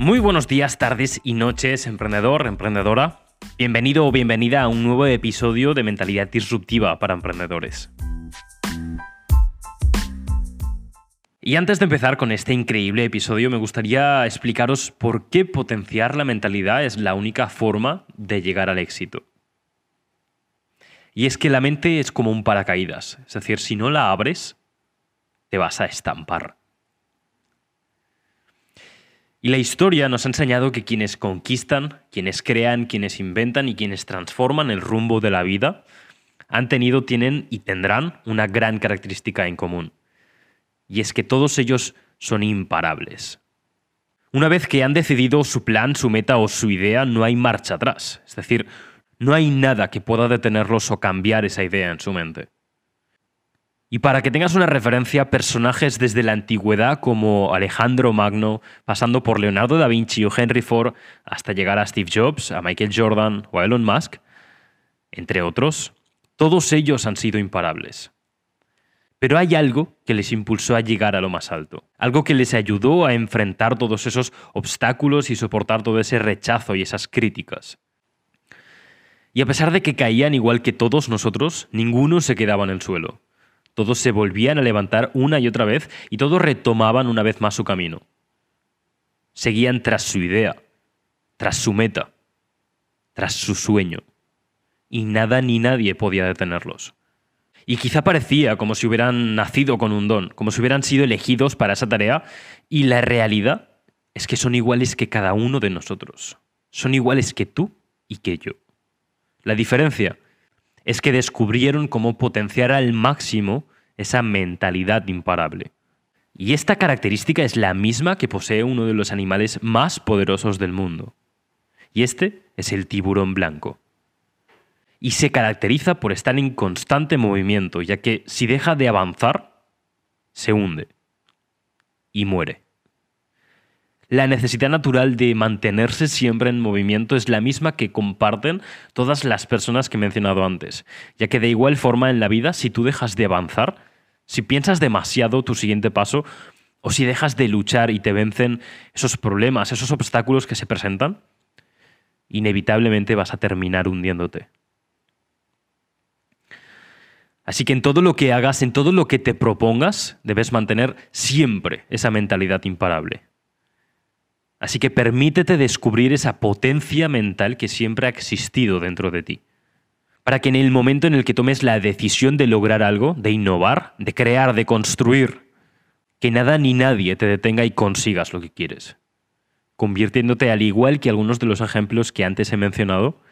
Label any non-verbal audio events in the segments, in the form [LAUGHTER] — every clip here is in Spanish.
Muy buenos días, tardes y noches, emprendedor, emprendedora. Bienvenido o bienvenida a un nuevo episodio de Mentalidad Disruptiva para Emprendedores. Y antes de empezar con este increíble episodio, me gustaría explicaros por qué potenciar la mentalidad es la única forma de llegar al éxito. Y es que la mente es como un paracaídas, es decir, si no la abres, te vas a estampar. Y la historia nos ha enseñado que quienes conquistan, quienes crean, quienes inventan y quienes transforman el rumbo de la vida han tenido, tienen y tendrán una gran característica en común. Y es que todos ellos son imparables. Una vez que han decidido su plan, su meta o su idea, no hay marcha atrás. Es decir, no hay nada que pueda detenerlos o cambiar esa idea en su mente. Y para que tengas una referencia, personajes desde la antigüedad como Alejandro Magno, pasando por Leonardo da Vinci o Henry Ford, hasta llegar a Steve Jobs, a Michael Jordan o a Elon Musk, entre otros, todos ellos han sido imparables. Pero hay algo que les impulsó a llegar a lo más alto, algo que les ayudó a enfrentar todos esos obstáculos y soportar todo ese rechazo y esas críticas. Y a pesar de que caían igual que todos nosotros, ninguno se quedaba en el suelo. Todos se volvían a levantar una y otra vez y todos retomaban una vez más su camino. Seguían tras su idea, tras su meta, tras su sueño. Y nada ni nadie podía detenerlos. Y quizá parecía como si hubieran nacido con un don, como si hubieran sido elegidos para esa tarea, y la realidad es que son iguales que cada uno de nosotros. Son iguales que tú y que yo. La diferencia es que descubrieron cómo potenciar al máximo esa mentalidad imparable. Y esta característica es la misma que posee uno de los animales más poderosos del mundo. Y este es el tiburón blanco. Y se caracteriza por estar en constante movimiento, ya que si deja de avanzar, se hunde y muere. La necesidad natural de mantenerse siempre en movimiento es la misma que comparten todas las personas que he mencionado antes, ya que de igual forma en la vida, si tú dejas de avanzar, si piensas demasiado tu siguiente paso, o si dejas de luchar y te vencen esos problemas, esos obstáculos que se presentan, inevitablemente vas a terminar hundiéndote. Así que en todo lo que hagas, en todo lo que te propongas, debes mantener siempre esa mentalidad imparable. Así que permítete descubrir esa potencia mental que siempre ha existido dentro de ti. Para que en el momento en el que tomes la decisión de lograr algo, de innovar, de crear, de construir, que nada ni nadie te detenga y consigas lo que quieres. Convirtiéndote, al igual que algunos de los ejemplos que antes he mencionado,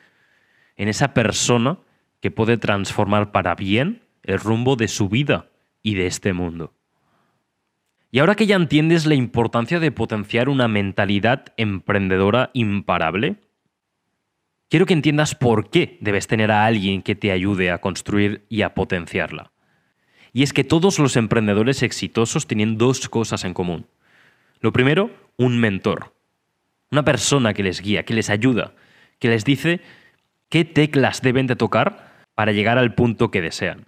en esa persona que puede transformar para bien el rumbo de su vida y de este mundo. Y ahora que ya entiendes la importancia de potenciar una mentalidad emprendedora imparable, quiero que entiendas por qué debes tener a alguien que te ayude a construir y a potenciarla. Y es que todos los emprendedores exitosos tienen dos cosas en común. Lo primero, un mentor. Una persona que les guía, que les ayuda, que les dice qué teclas deben de tocar para llegar al punto que desean.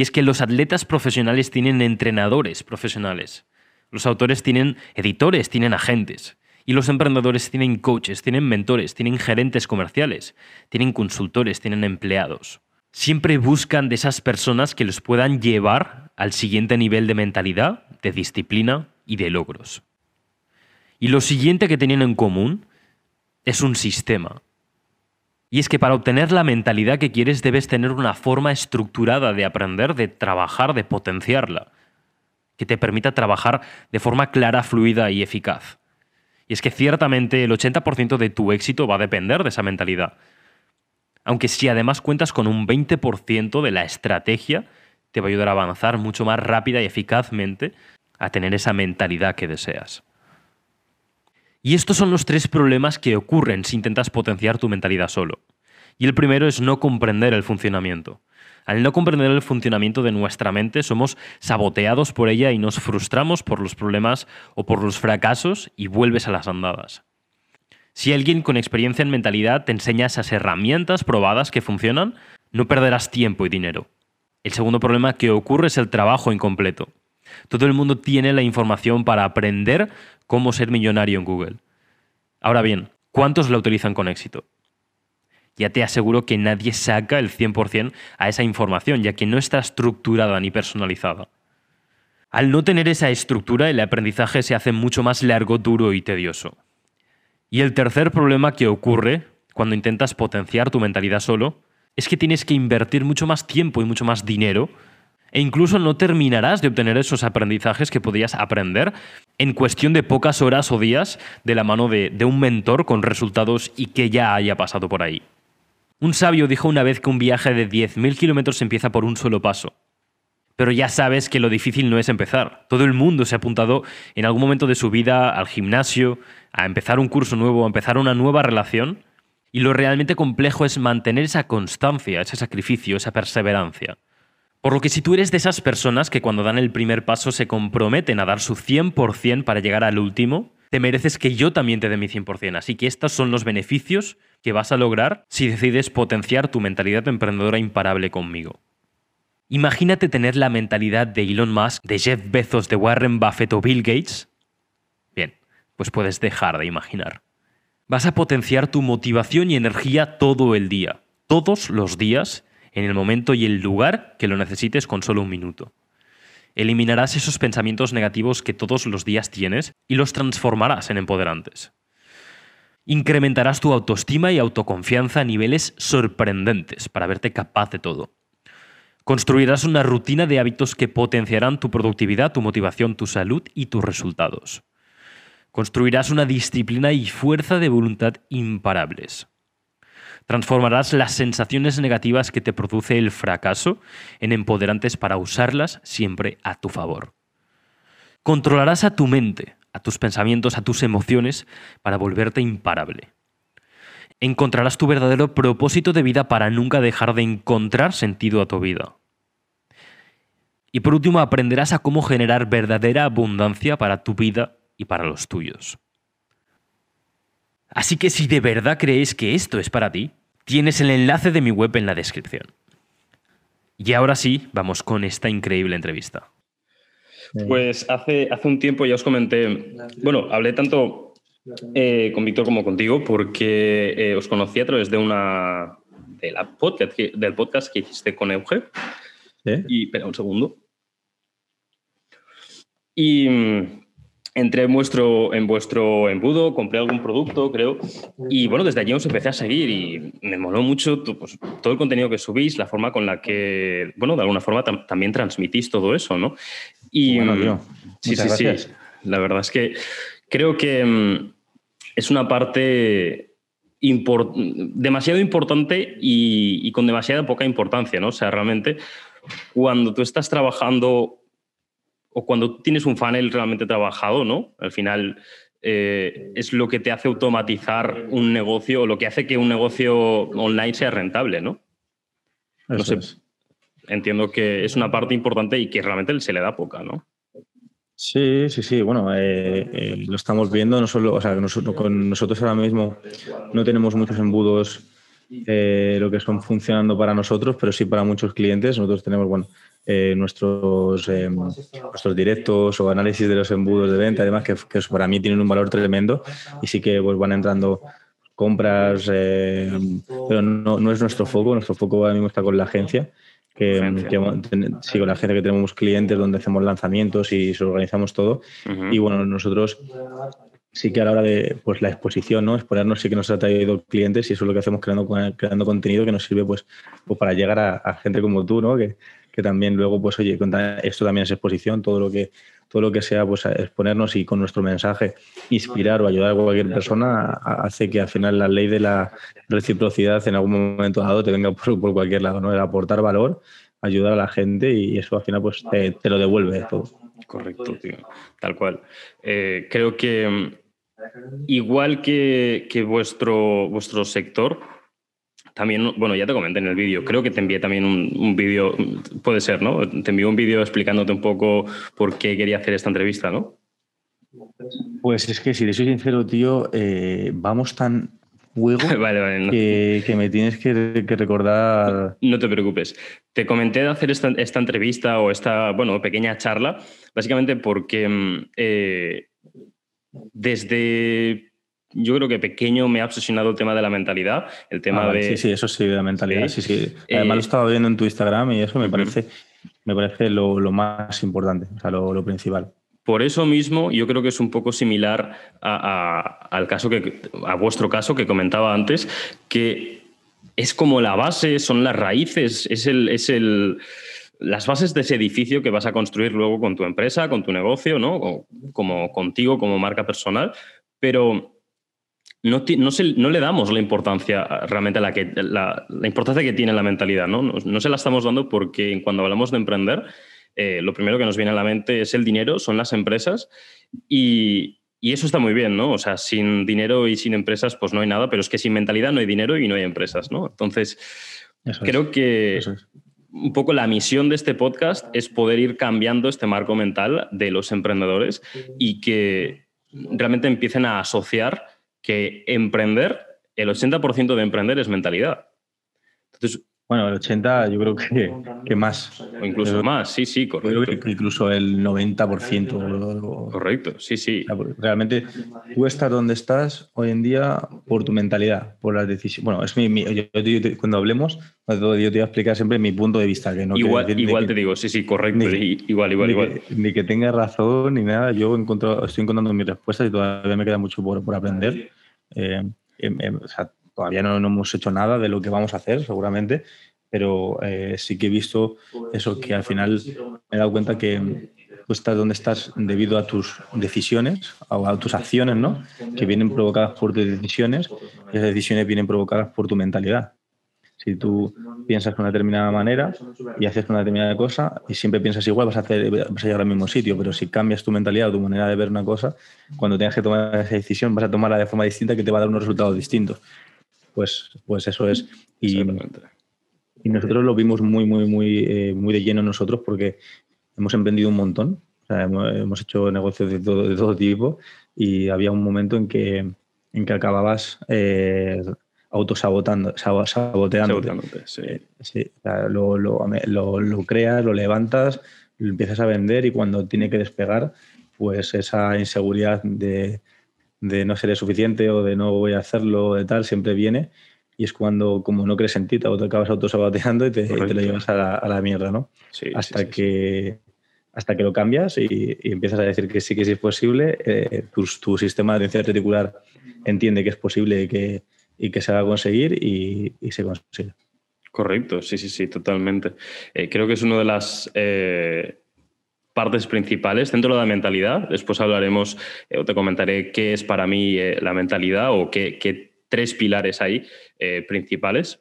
Y es que los atletas profesionales tienen entrenadores profesionales. Los autores tienen editores, tienen agentes. Y los emprendedores tienen coaches, tienen mentores, tienen gerentes comerciales, tienen consultores, tienen empleados. Siempre buscan de esas personas que los puedan llevar al siguiente nivel de mentalidad, de disciplina y de logros. Y lo siguiente que tienen en común es un sistema, y es que para obtener la mentalidad que quieres debes tener una forma estructurada de aprender, de trabajar, de potenciarla, que te permita trabajar de forma clara, fluida y eficaz. Y es que ciertamente el 80% de tu éxito va a depender de esa mentalidad. Aunque si además cuentas con un 20% de la estrategia, te va a ayudar a avanzar mucho más rápida y eficazmente a tener esa mentalidad que deseas. Y estos son los tres problemas que ocurren si intentas potenciar tu mentalidad solo. Y el primero es no comprender el funcionamiento. Al no comprender el funcionamiento de nuestra mente, somos saboteados por ella y nos frustramos por los problemas o por los fracasos y vuelves a las andadas. Si alguien con experiencia en mentalidad te enseña esas herramientas probadas que funcionan, no perderás tiempo y dinero. El segundo problema que ocurre es el trabajo incompleto. Todo el mundo tiene la información para aprender cómo ser millonario en Google. Ahora bien, ¿cuántos la utilizan con éxito? Ya te aseguro que nadie saca el 100% a esa información, ya que no está estructurada ni personalizada. Al no tener esa estructura, el aprendizaje se hace mucho más largo, duro y tedioso. Y el tercer problema que ocurre cuando intentas potenciar tu mentalidad solo es que tienes que invertir mucho más tiempo y mucho más dinero e incluso no terminarás de obtener esos aprendizajes que podías aprender en cuestión de pocas horas o días de la mano de, de, un mentor con resultados y que ya haya pasado por ahí. Un sabio dijo una vez que un viaje de 10.000 kilómetros empieza por un solo paso. Pero ya sabes que lo difícil no es empezar. Todo el mundo se ha apuntado en algún momento de su vida al gimnasio, a empezar un curso nuevo, a empezar una nueva relación. Y lo realmente complejo es mantener esa constancia, ese sacrificio, esa perseverancia. Por lo que si tú eres de esas personas que cuando dan el primer paso se comprometen a dar su 100% para llegar al último, te mereces que yo también te dé mi 100%. Así que estos son los beneficios que vas a lograr si decides potenciar tu mentalidad emprendedora imparable conmigo. Imagínate tener la mentalidad de Elon Musk, de Jeff Bezos, de Warren Buffett o Bill Gates. Bien, pues puedes dejar de imaginar. Vas a potenciar tu motivación y energía todo el día, todos los días, en el momento y el lugar que lo necesites con solo un minuto. Eliminarás esos pensamientos negativos que todos los días tienes y los transformarás en empoderantes. Incrementarás tu autoestima y autoconfianza a niveles sorprendentes para verte capaz de todo. Construirás una rutina de hábitos que potenciarán tu productividad, tu motivación, tu salud y tus resultados. Construirás una disciplina y fuerza de voluntad imparables. Transformarás las sensaciones negativas que te produce el fracaso en empoderantes para usarlas siempre a tu favor. Controlarás a tu mente, a tus pensamientos, a tus emociones para volverte imparable. Encontrarás tu verdadero propósito de vida para nunca dejar de encontrar sentido a tu vida. Y por último, aprenderás a cómo generar verdadera abundancia para tu vida y para los tuyos. Así que si de verdad crees que esto es para ti, tienes el enlace de mi web en la descripción. Y ahora sí, vamos con esta increíble entrevista. Pues hace, hace un tiempo ya os comenté, bueno, hablé tanto eh, con Víctor como contigo porque eh, os conocí a través de una de la podcast, del podcast que hiciste con Euge. Y, espera un segundo. Y entré en vuestro, en vuestro embudo, compré algún producto, creo, y bueno, desde allí os empecé a seguir y me moló mucho pues, todo el contenido que subís, la forma con la que, bueno, de alguna forma también transmitís todo eso, ¿no? Y, bueno, tío. Mm, sí, sí, sí. La verdad es que creo que mm, es una parte demasiado importante y, y, con demasiada poca importancia, ¿no? O sea, realmente cuando tú estás trabajando o cuando tienes un funnel realmente trabajado, ¿no? Al final eh, es lo que te hace automatizar un negocio o lo que hace que un negocio online sea rentable, ¿no? no sé, entiendo que es una parte importante y que realmente se le da poca, ¿no? Sí, sí, sí. Bueno, eh, eh, lo estamos viendo. No solo, o sea, nosotros, con nosotros ahora mismo no tenemos muchos embudos lo que son funcionando para nosotros, pero sí para muchos clientes. Nosotros tenemos, bueno, eh, nuestros, eh, nuestros directos o análisis de los embudos de venta, además que, que, para mí tienen un valor tremendo y sí que pues, van entrando compras, eh, pero no, no, es nuestro foco, nuestro foco ahora mismo está con la agencia. Que, sí, con la agencia que tenemos clientes donde hacemos lanzamientos y se organizamos todo. Y bueno, nosotros sí que a la hora de pues, la exposición, ¿no? Exponernos sí que nos ha traído clientes y eso es lo que hacemos creando, creando contenido que nos sirve pues, pues para llegar a, a, gente como tú, ¿no? Que, que también luego, pues oye, esto también es exposición, todo lo que, todo lo que sea, pues exponernos y con nuestro mensaje inspirar o ayudar a cualquier persona hace que al final la ley de la reciprocidad en algún momento dado te venga por, cualquier lado, ¿no? El aportar valor, ayudar a la gente y eso al final pues te, lo devuelve todo. Correcto, tío. Tal cual. Eh, creo que igual que, que vuestro, vuestro sector, también, bueno, ya te comenté en el vídeo, creo que te envié también un, vídeo, puede ser, ¿no? Te envié un vídeo explicándote un poco por qué quería hacer esta entrevista, ¿no? Pues es que si le soy sincero, tío, eh, vamos tan juego [LAUGHS] que, me tienes que, recordar. No te preocupes. Te comenté de hacer esta, entrevista o esta, bueno, pequeña charla, básicamente porque mm, eh, desde yo creo que pequeño me ha obsesionado el tema de la mentalidad, el tema Ah, de... Sí, sí, eso sí, de la mentalidad. Sí, Sí. sí. Además Eh, lo estaba viendo en tu Instagram y eso me parece, me parece lo, lo más importante, o sea, lo, lo principal. Por eso mismo, yo creo que es un poco similar a- a- al caso que, a vuestro caso que comentaba antes, que es como la base, son las raíces, es el, es el, las bases de ese edificio que vas a construir luego con tu empresa, con tu negocio, ¿no? O como contigo como marca personal, pero no, no, se- no le damos la importancia a- realmente a la, que, la, la importancia que tiene la mentalidad, ¿no? No, no se la estamos dando porque cuando hablamos de emprender, eh, lo primero que nos viene a la mente es el dinero, son las empresas y, y eso está muy bien, ¿no? O sea, sin dinero y sin empresas pues no hay nada, pero es que sin mentalidad no hay dinero y no hay empresas, ¿no? Entonces, Eso creo es, que es. un poco la misión de este podcast es poder ir cambiando este marco mental de los emprendedores y que realmente empiecen a asociar que emprender, el 80% de emprender es mentalidad. Entonces, Bueno, el 80 yo creo que, que más. o incluso Pero- más, sí, sí, Yo creo correcto. que incluso el 90%. o- o- Correcto, sí, sí. O sea, porque Realmente tú estás donde estás hoy en día por tu mentalidad, por las decisiones. Bueno, es mi, mi- yo- yo cuando hablemos, yo te voy a explicar siempre mi punto de vista. Que no igual igual que- te digo, sí, sí, correcto. ni- igual, igual, ni, igual. Que, ni que tenga razón ni nada. Yo estoy encontrando mis respuestas y todavía me queda mucho por, por aprender. Eh, em- em, o sea, todavía no, hemos hecho nada de lo que vamos a hacer, seguramente, pero eh, sí que he visto eso, que al final me he dado cuenta que tú estás donde estás debido a tus decisiones, o a tus acciones, ¿no? Que vienen provocadas por tus decisiones y esas decisiones vienen provocadas por tu mentalidad. Si tú piensas de una determinada manera y haces una determinada cosa y siempre piensas igual, vas a, hacer, vas a llegar al mismo sitio, pero si cambias tu mentalidad o tu manera de ver una cosa, cuando tengas que tomar esa decisión vas a tomarla de forma distinta que te va a dar unos resultados distintos. Pues, pues eso es. Y, nosotros lo vimos muy, muy, muy, eh, muy de lleno nosotros porque hemos emprendido un montón. O sea, hemos, hemos hecho negocios de todo, de todo tipo y había un momento en que, en que acababas eh, autosabotando, sabo- saboteándote. Seguramente, sí. Eh, sí, o sea, lo, lo- lo- lo creas, lo levantas, lo empiezas a vender y cuando tiene que despegar, pues esa inseguridad de, de no seré suficiente o de no voy a hacerlo de tal, siempre viene y es cuando como no crees en ti, te acabas autosaboteando y te, y te lo llevas a la, a la mierda, ¿no? Sí, sí, hasta sí, sí. que hasta que lo cambias y, y empiezas a decir que sí que sí es posible, eh, tu, tu sistema de atención reticular entiende que es posible y que, y que se va a conseguir y, y se consigue. Correcto, sí, sí, sí, totalmente. Eh, creo que es una de las eh, partes principales dentro de la mentalidad. Después hablaremos eh, o te comentaré qué es para mí eh, la mentalidad o qué, qué tres pilares hay eh, principales.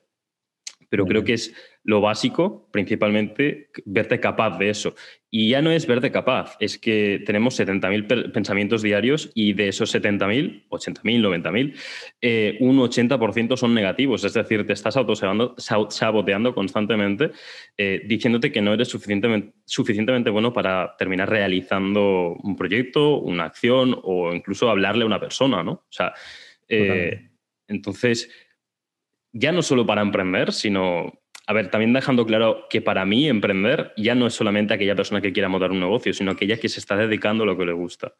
Pero creo que es lo básico, principalmente, verte capaz de eso. Y ya no es verte capaz, es que tenemos 70.000 per- pensamientos diarios y de esos 70.000, 80.000, 90.000, eh, un 80% son negativos. Es decir, te estás autosaboteando sa- saboteando constantemente, eh, diciéndote que no eres suficientemente, suficientemente bueno para terminar realizando un proyecto, una acción o incluso hablarle a una persona, ¿no? O sea, eh, entonces, ya no solo para emprender, sino, a ver, también dejando claro que para mí emprender ya no es solamente aquella persona que quiera montar un negocio, sino aquella que se está dedicando a lo que le gusta.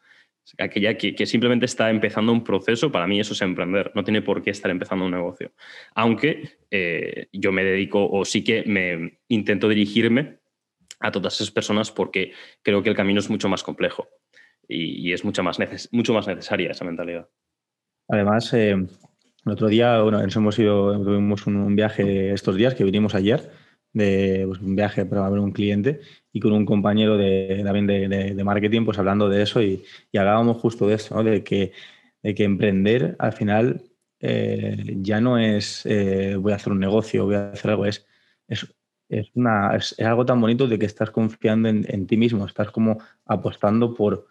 Aquella que, simplemente está empezando un proceso, para mí eso es emprender, no tiene por qué estar empezando un negocio. Aunque eh, yo me dedico o sí que me intento dirigirme a todas esas personas porque creo que el camino es mucho más complejo y, es mucho más, mucho más necesaria esa mentalidad. Además, eh, el otro día, bueno, nos hemos ido, tuvimos un, viaje estos días que vinimos ayer, de pues, un viaje para ver un cliente y con un compañero de, también de, de- marketing, pues hablando de eso y, hablábamos justo de eso, de, que, de que emprender al final eh, ya no es eh, voy a hacer un negocio, voy a hacer algo, es, es, es una, es, algo tan bonito de que estás confiando en, en ti mismo, estás como apostando por,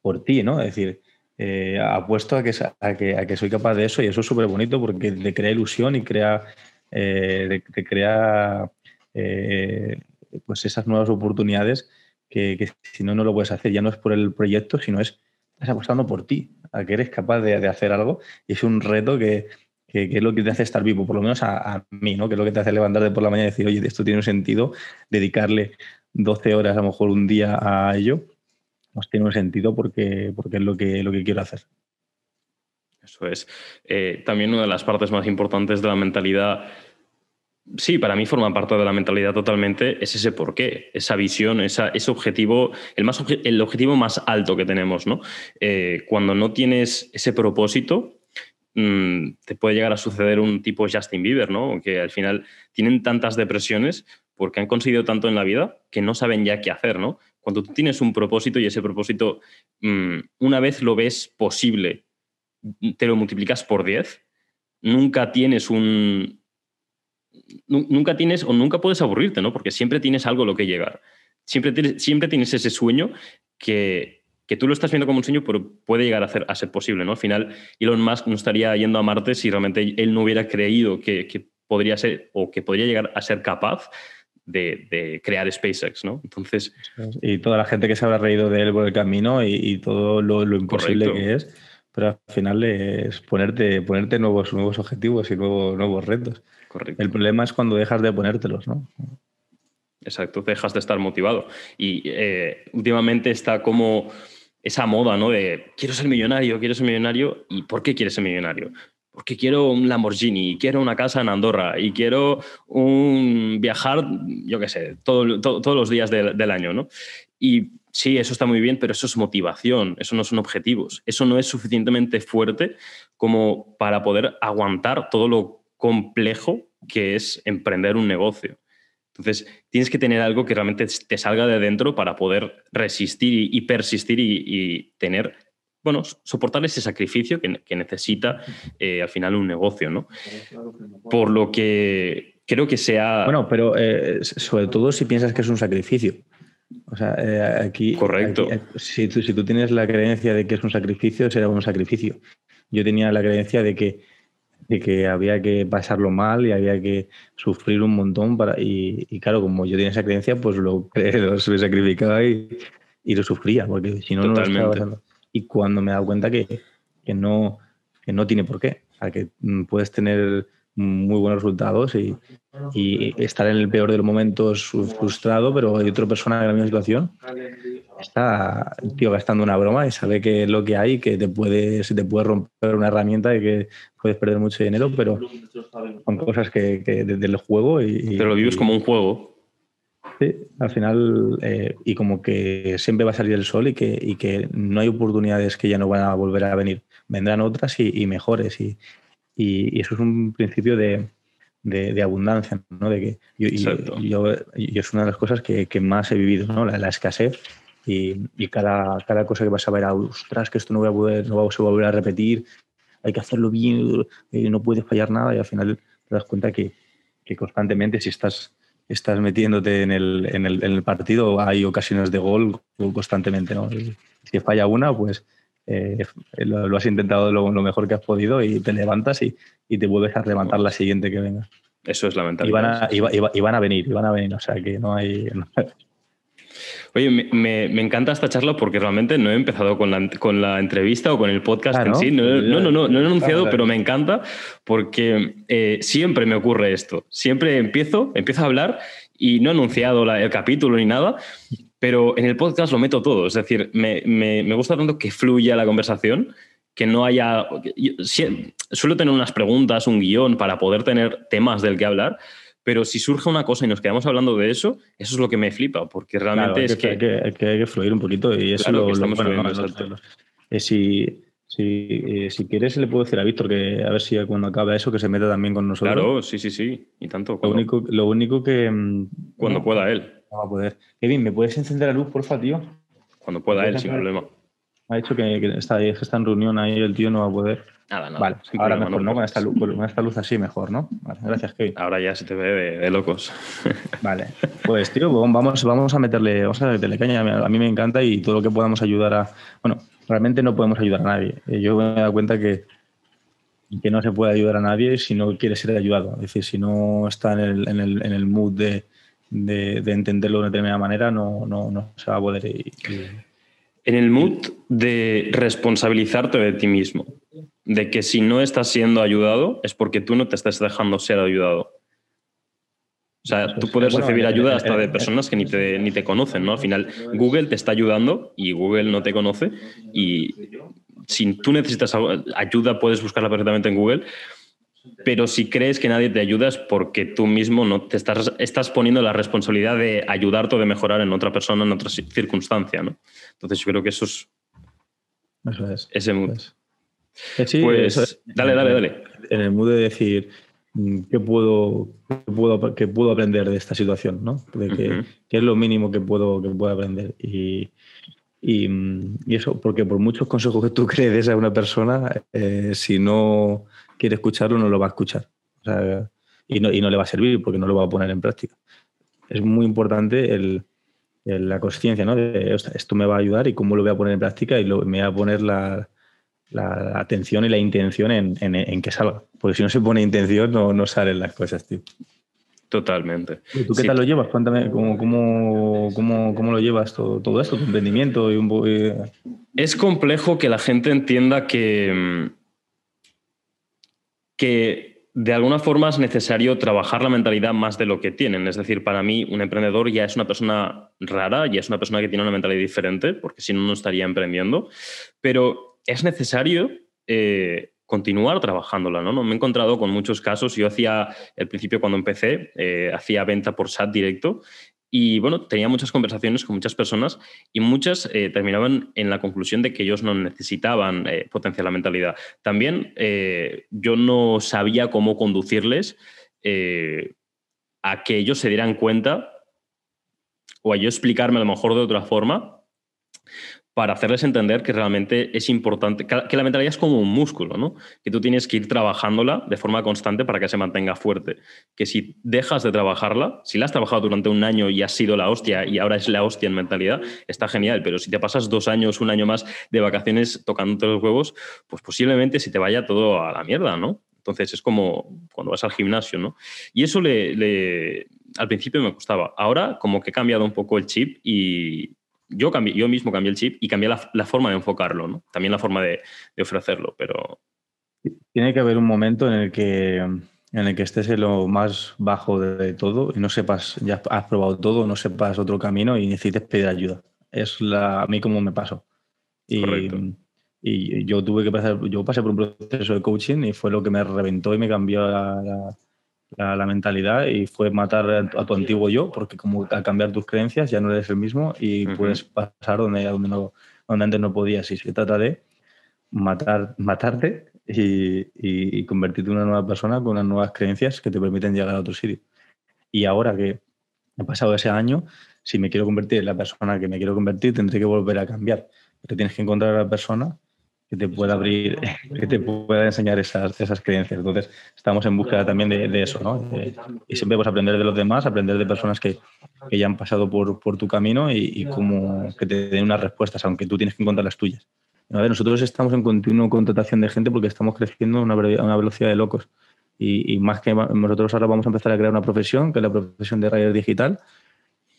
por ti, ¿no? Es decir, eh, apuesto a que, a, que, soy capaz de eso y eso es súper bonito porque te crea ilusión y crea, eh, crea eh, pues esas nuevas oportunidades que, si no, no lo puedes hacer. Ya no es por el proyecto, sino es estás apostando por ti, a que eres capaz de, hacer algo y es un reto que, que, es lo que te hace estar vivo, por lo menos a, a, mí, ¿no? que es lo que te hace levantarte por la mañana y decir, oye, esto tiene un sentido, dedicarle 12 horas a lo mejor un día a ello, pues tiene un sentido porque, porque es lo que, lo que quiero hacer. Eso es. Eh, también una de las partes más importantes de la mentalidad, sí, para mí forma parte de la mentalidad totalmente, es ese porqué, esa visión, esa, ese objetivo, el, más, el objetivo más alto que tenemos, ¿no? Eh, cuando no tienes ese propósito, mm, te puede llegar a suceder un tipo Justin Bieber, ¿no? Que al final tienen tantas depresiones porque han conseguido tanto en la vida que no saben ya qué hacer, ¿no? Cuando tú tienes un propósito y ese propósito, mm, una vez lo ves posible te lo multiplicas por 10, nunca tienes un... Nunca tienes o nunca puedes aburrirte, ¿no? Porque siempre tienes algo a lo que llegar. Siempre tienes, siempre tienes ese sueño que, que tú lo estás viendo como un sueño, pero puede llegar a, hacer, a ser posible, ¿no? Al final, Elon Musk no estaría yendo a Marte si realmente él no hubiera creído que, que podría ser o que podría llegar a ser capaz de, de, crear SpaceX, ¿no? Entonces... Y toda la gente que se habrá reído de él por el camino y, y todo lo, lo imposible correcto. que es pero al final es ponerte, ponerte nuevos, nuevos objetivos y nuevos, nuevos retos. Correcto. El problema es cuando dejas de ponértelos, ¿no? Exacto, dejas de estar motivado. Y eh, últimamente está como esa moda, ¿no? De quiero ser millonario, quiero ser millonario. ¿Y por qué quieres ser millonario? Porque quiero un Lamborghini, quiero una casa en Andorra y quiero un viajar, yo qué sé, todo, todo, todos los días del, año, ¿no? Y sí, eso está muy bien, pero eso es motivación, eso no son objetivos. Eso no es suficientemente fuerte como para poder aguantar todo lo complejo que es emprender un negocio. Entonces, tienes que tener algo que realmente te salga de dentro para poder resistir y, persistir y, tener, bueno, soportar ese sacrificio que, que necesita eh, al final un negocio, ¿no? Por lo que creo que sea... Bueno, pero eh, sobre todo si piensas que es un sacrificio. O sea, eh, aquí. Correcto. Aquí, si, tú, si tú tienes la creencia de que es un sacrificio, será un sacrificio. Yo tenía la creencia de que, de que había que pasarlo mal y había que sufrir un montón para. Y, y claro, como yo tenía esa creencia, pues lo, [LAUGHS] lo sacrificaba y, y, lo sufría, porque si no, Totalmente. no lo estaba pasando. Y cuando me he dado cuenta que, que, no, que no tiene por qué. O sea, que puedes tener muy buenos resultados y, y, estar en el peor de los momentos frustrado, pero hay otra persona en la misma situación está tío, gastando una broma y sabe que es lo que hay, que te puede, se te puede romper una herramienta y que puedes perder mucho dinero, pero son cosas que, que desde el juego y, Pero lo vives y, como un juego. Sí, al final, eh, y como que siempre va a salir el sol y que, y que no hay oportunidades que ya no van a volver a venir. Vendrán otras y, y mejores. Y, y, eso es un principio de, de, de abundancia, ¿no? De que yo, yo, yo, es una de las cosas que, que más he vivido, ¿no? La, la escasez y, y, cada, cada cosa que vas a ver, ostras, que esto no, voy a poder, no va a volver a repetir, hay que hacerlo bien, eh, no puede fallar nada y al final te das cuenta que, que constantemente si estás, estás metiéndote en el, en, el, en el partido hay ocasiones de gol constantemente, ¿no? Si falla una, pues eh, lo, lo, has intentado lo, lo, mejor que has podido y te levantas y, y te vuelves a levantar la siguiente que venga. Eso es lamentable. Y van a, y, y, y van a venir, y van a venir, o sea que no hay... [LAUGHS] No hay... Oye, me, me, me, encanta esta charla porque realmente no he empezado con la, con la entrevista o con el podcast ah, en ¿no? sí. No, no, no, no, no he anunciado, pero me encanta porque eh, siempre me ocurre esto. Siempre empiezo, empiezo a hablar y no he anunciado la, el capítulo ni nada, pero en el podcast lo meto todo. Es decir, me, me, me gusta tanto que fluya la conversación, que no haya... Yo, suelo tener unas preguntas, un guion para poder tener temas del que hablar, pero si surge una cosa y nos quedamos hablando de eso, eso es lo que me flipa, porque realmente claro, es que, que... Hay que, hay que fluir un poquito y eso claro, lo, que estamos lo, bueno, no, eh, si, si, eh, si, quieres, le puedo decir a Víctor que a ver si cuando acabe eso que se meta también con nosotros. Claro, sí, sí, sí, y tanto. Lo único, lo único que... Cuando no, pueda él. No va a poder. Kevin, ¿me puedes encender la luz, porfa, tío? Cuando pueda él, sin problema. Ha dicho que, que, está, que está en reunión ahí, el tío no va a poder. Nada, nada. Vale, ahora mejor, ¿no? Con esta, luz, con esta luz así mejor, ¿no? Vale, gracias, Kevin. Ahora ya se te ve de, de locos. [LAUGHS] Vale, pues tío, vamos, vamos a meterle, vamos a meterle caña. A mí me encanta y todo lo que podamos ayudar a. Bueno, realmente no podemos ayudar a nadie. Yo me he dado cuenta que, que no se puede ayudar a nadie si no quiere ser ayudado. Es decir, si no está en el, en el, en el mood de, de, de, entenderlo de una determinada manera, no, no, no se va a poder. Y... En el mood de responsabilizarte de ti mismo de que si no estás siendo ayudado es porque tú no te estás dejando ser ayudado. O sea, tú puedes bueno, recibir ayuda hasta de personas que ni te, ni te conocen, ¿no? Al final, Google te está ayudando y Google no te conoce y si tú necesitas ayuda, puedes buscarla perfectamente en Google. Pero si crees que nadie te ayuda es porque tú mismo no te estás, estás poniendo la responsabilidad de ayudarte o de mejorar en otra persona, en otra circunstancia. ¿no? Entonces yo creo que eso es. Eso es. Ese mood. Sí, pues, dale, dale, dale. En el mood de decir, mm, ¿qué puedo, qué puedo, qué puedo aprender de esta situación? ¿no? De que, ¿Qué es lo mínimo que puedo, que puedo aprender? Y, y, mm, y, eso, porque por muchos consejos que tú [LAUGHS] crees a una persona, eh, si no quiere escucharlo, no lo va a escuchar. O sea, y, no, y no le va a servir porque no lo va a poner en práctica. Es muy importante el, la conciencia, ¿no? De, esto me va a ayudar y cómo lo voy a poner en práctica y lo, me voy a poner la, la atención y la intención en, en, que salga. Porque si no se pone intención, no, no salen las cosas, tío. Totalmente. ¿Y tú qué tal lo llevas? Cuéntame, ¿cómo, cómo, cómo, cómo lo llevas todo, todo, esto, tu emprendimiento? Y un... Es complejo que la gente entienda que, que de alguna forma es necesario trabajar la mentalidad más de lo que tienen. Es decir, para mí un emprendedor ya es una persona rara, ya es una persona que tiene una mentalidad diferente, porque si no, no estaría emprendiendo. Pero es necesario eh, continuar trabajándola, ¿no? Me he encontrado con muchos casos. Yo hacía, al principio cuando empecé, eh, hacía venta por chat directo y bueno, tenía muchas conversaciones con muchas personas y muchas eh, terminaban en la conclusión de que ellos no necesitaban potenciar la mentalidad. También yo no sabía cómo conducirles a que ellos se dieran cuenta o a yo explicarme a lo mejor de otra forma para hacerles entender que realmente es importante, que la mentalidad es como un músculo, ¿no? Que tú tienes que ir trabajándola de forma constante para que se mantenga fuerte. Que si dejas de trabajarla, si la has trabajado durante un año y has sido la hostia y ahora es la hostia en mentalidad, está genial, pero si te pasas dos años, un año más de vacaciones tocándote los huevos, pues posiblemente se te vaya todo a la mierda, ¿no? Entonces es como cuando vas al gimnasio, ¿no? Y eso le, al principio me costaba. Ahora como que he cambiado un poco el chip y, yo, cambié, yo mismo cambié el chip y cambié la, forma de enfocarlo, ¿no? también la forma de, ofrecerlo, pero... Tiene que haber un momento en el que, en el que estés en lo más bajo de todo y no sepas, ya has probado todo, no sepas otro camino y necesites pedir ayuda. Es la, a mí como me pasó. Y, y yo tuve que pasar, yo pasé por un proceso de coaching y fue lo que me reventó y me cambió la la, mentalidad y fue matar a, tu antiguo yo, porque como al cambiar tus creencias ya no eres el mismo y puedes pasar donde, donde, no, donde antes no podías. Y se trata de matar, matarte y, y, convertirte en una nueva persona con unas nuevas creencias que te permiten llegar a otro sitio. Y ahora que he pasado ese año, si me quiero convertir en la persona que me quiero convertir, tendré que volver a cambiar. Pero tienes que encontrar a la persona que te pueda abrir, [LAUGHS] que te pueda enseñar esas, esas creencias. Entonces, estamos en búsqueda también de, eso, ¿no? y siempre pues aprender de los demás, aprender de personas que, que ya han pasado por, por tu camino y, y como que te den unas respuestas, aunque tú tienes que encontrar las tuyas. A ver, nosotros estamos en continua contratación de gente porque estamos creciendo a una, una velocidad de locos. Y, y, más que nosotros ahora vamos a empezar a crear una profesión, que es la profesión de radio digital,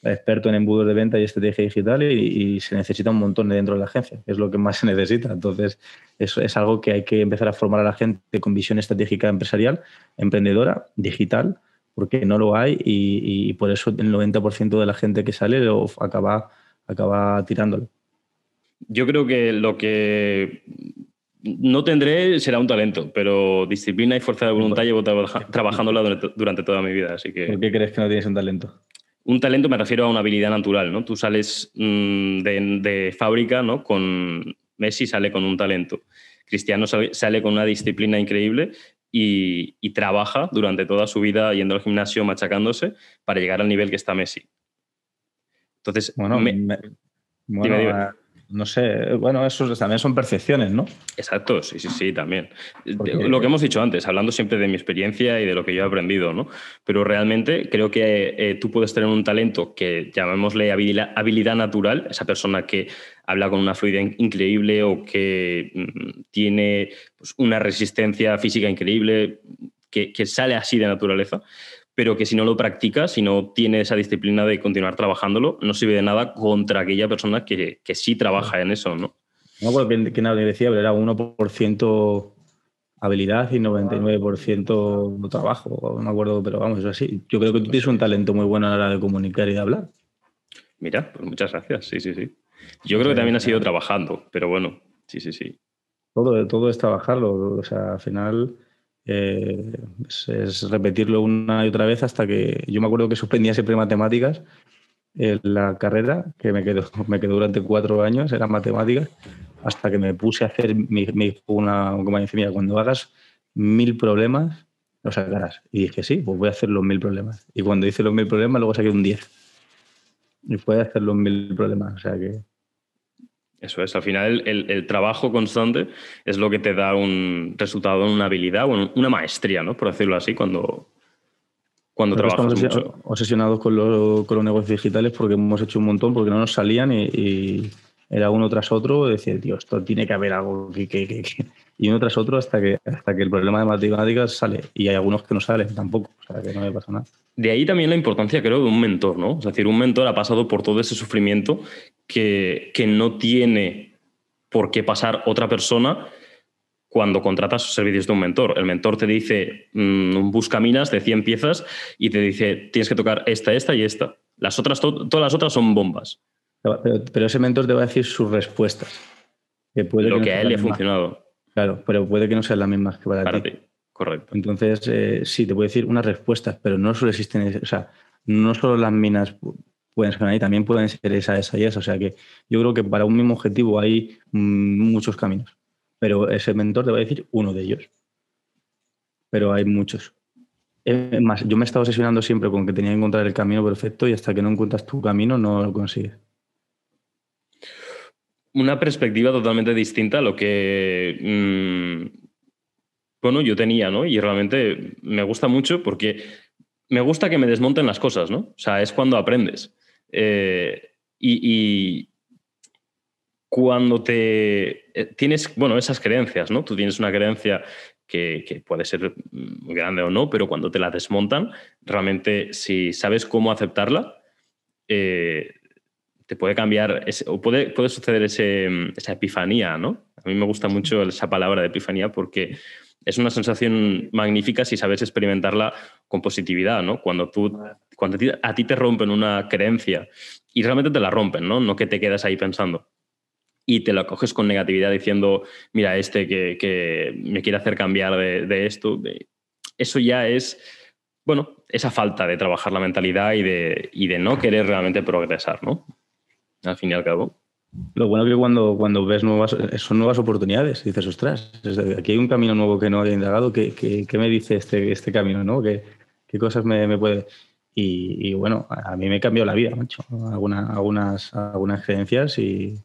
experto en embudos de venta y estrategia digital y, se necesita un montón dentro de la agencia, es lo que más se necesita. Entonces, eso es algo que hay que empezar a formar a la gente con visión estratégica empresarial, emprendedora, digital, porque no lo hay y, por eso el 90% de la gente que sale lo acaba, acaba tirándolo. Yo creo que lo que no tendré será un talento, pero disciplina y fuerza de voluntad llevo [LAUGHS] trabajándola durante, durante toda mi vida. Así que... ¿Por qué crees que no tienes un talento? Un talento me refiero a una habilidad natural, ¿no? Tú sales mm, de, fábrica, ¿no? Con Messi sale con un talento. Cristiano sale con una disciplina increíble y, trabaja durante toda su vida yendo al gimnasio, machacándose, para llegar al nivel que está Messi. Entonces, bueno, no sé, bueno, eso también son percepciones, ¿no? Exacto, sí, sí, sí, también. Lo que hemos dicho antes, hablando siempre de mi experiencia y de lo que yo he aprendido, ¿no? Pero realmente creo que eh, tú puedes tener un talento que llamémosle habilidad, natural, esa persona que habla con una fluidez increíble o que mm, tiene pues, una resistencia física increíble, que, que sale así de naturaleza pero que si no lo practica, si no tiene esa disciplina de continuar trabajándolo, no sirve de nada contra aquella persona que, que sí trabaja en eso, ¿no? No me acuerdo que, nadie decía, pero era 1% habilidad y 99% trabajo, no me acuerdo, pero vamos, es así. Yo creo que tú tienes un talento muy bueno a la hora de comunicar y de hablar. Mira, pues muchas gracias, sí, sí, sí. Yo creo que también ha sido trabajando, pero bueno, sí, sí, sí. Todo, todo es trabajarlo. O sea, al final eh, es, repetirlo una y otra vez hasta que. Yo me acuerdo que suspendía siempre matemáticas en la carrera, que me quedó, [LAUGHS] me quedó durante cuatro años, eran matemáticas, hasta que me puse a hacer. Me, una, como dice, mira, cuando hagas mil problemas, lo sacarás. Y dije, sí, pues voy a hacer los mil problemas. Y cuando hice los mil problemas, luego saqué un 10. Y puede hacer los mil problemas. O sea que. Eso es, al final el, trabajo constante es lo que te da un resultado, una habilidad, o una maestría, ¿no? Por decirlo así, cuando, cuando trabajas estamos obsesionados con, con, los negocios digitales porque hemos hecho un montón, porque no nos salían y, era uno tras otro, decir, tío, esto tiene que haber algo que, que, que, y uno tras otro hasta que, hasta que el problema de matemáticas sale. Y hay algunos que no salen tampoco, o sea, que no me pasa nada. De ahí también la importancia, creo, de un mentor, ¿no? Es decir, un mentor ha pasado por todo ese sufrimiento que, que no tiene por qué pasar otra persona cuando contratas servicios de un mentor. El mentor te dice, mmm, busca minas de 100 piezas y te dice, tienes que tocar esta, esta y esta. Las otras, todas las otras son bombas. Pero, ese mentor te va a decir sus respuestas. Que puede Lo que, a él le ha funcionado. Claro, pero puede que no sean las mismas que para, ti. Correcto. Entonces, eh, sí, te puede decir unas respuestas, pero no solo existen, o sea, no solo las minas pueden ser ahí, también pueden ser esa, esa y esa. O sea que yo creo que para un mismo objetivo hay mm, muchos caminos, pero ese mentor te va a decir uno de ellos. Pero hay muchos. Es más, yo me he estado obsesionando siempre con que tenía que encontrar el camino perfecto y hasta que no encuentras tu camino no lo consigues una perspectiva totalmente distinta a lo que, mm, bueno, yo tenía, ¿no? Y realmente me gusta mucho porque me gusta que me desmonten las cosas, ¿no? O sea, es cuando aprendes. Eh, y, cuando te eh, tienes, bueno, esas creencias, ¿no? Tú tienes una creencia que, puede ser muy grande o no, pero cuando te la desmontan, realmente si sabes cómo aceptarla, eh, te puede cambiar, o puede, puede suceder esa epifanía, ¿no? A mí me gusta mucho esa palabra de epifanía porque es una sensación magnífica si sabes experimentarla con positividad, ¿no? Cuando, tú, cuando a ti te rompen una creencia y realmente te la rompen, ¿no? No que te quedas ahí pensando y te la coges con negatividad diciendo, mira, este que, me quiere hacer cambiar de, esto, eso ya es, bueno, esa falta de trabajar la mentalidad y de, y de no querer realmente progresar, ¿no? al fin y al cabo. Lo bueno que cuando, cuando ves nuevas, son nuevas oportunidades, dices, ostras, aquí hay un camino nuevo que no había indagado, ¿qué, qué, me dice este, este camino? ¿no? ¿Qué, qué cosas me, me puede...? Y, bueno, a mí me cambió la vida, macho, algunas, algunas, algunas creencias y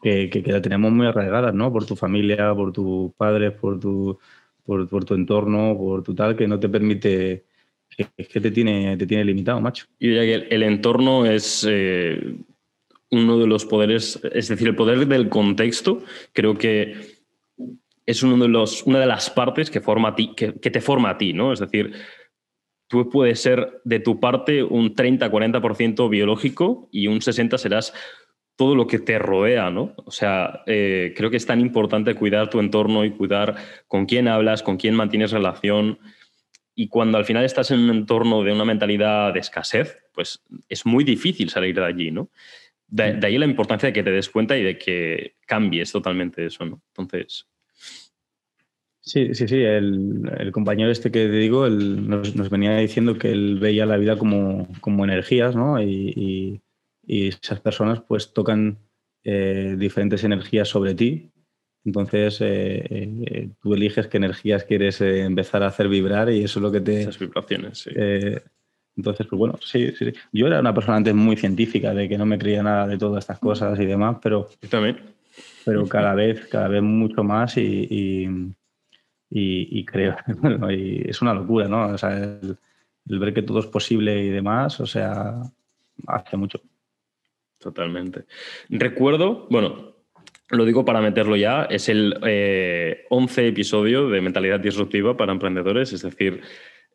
que, que, la tenemos muy arraigadas, ¿no? Por tu familia, por tus padres, por tu, por, por tu entorno, por tu tal, que no te permite es que te tiene, te tiene limitado, macho. Y diría que el, entorno es eh, uno de los poderes, es decir, el poder del contexto, creo que es uno de los, una de las partes que, forma a ti, que, te forma a ti, ¿no? Es decir, tú puedes ser de tu parte un 30-40% biológico y un 60% serás todo lo que te rodea, ¿no? O sea, eh, creo que es tan importante cuidar tu entorno y cuidar con quién hablas, con quién mantienes relación. Y cuando al final estás en un entorno de una mentalidad de escasez, pues es muy difícil salir de allí, ¿no? De, ahí la importancia de que te des cuenta y de que cambies totalmente eso, ¿no? Entonces. Sí, sí, sí. El, compañero este que te digo nos, venía diciendo que él veía la vida como, como energías, ¿no? Y, esas personas pues tocan eh, diferentes energías sobre ti. Entonces eh, eh, tú eliges qué energías quieres empezar a hacer vibrar y eso es lo que te... Esas vibraciones, sí entonces, pues bueno, sí, sí, Yo era una persona antes muy científica, de que no me creía nada de todas estas cosas y demás, pero. también. Pero cada vez, cada vez mucho más y, y, creo. [LAUGHS] Bueno, y es una locura, ¿no? O sea, el, ver que todo es posible y demás, o sea, hace mucho. Totalmente. Recuerdo, bueno, lo digo para meterlo ya, es el 11 eh, episodio de Mentalidad Disruptiva para Emprendedores, es decir,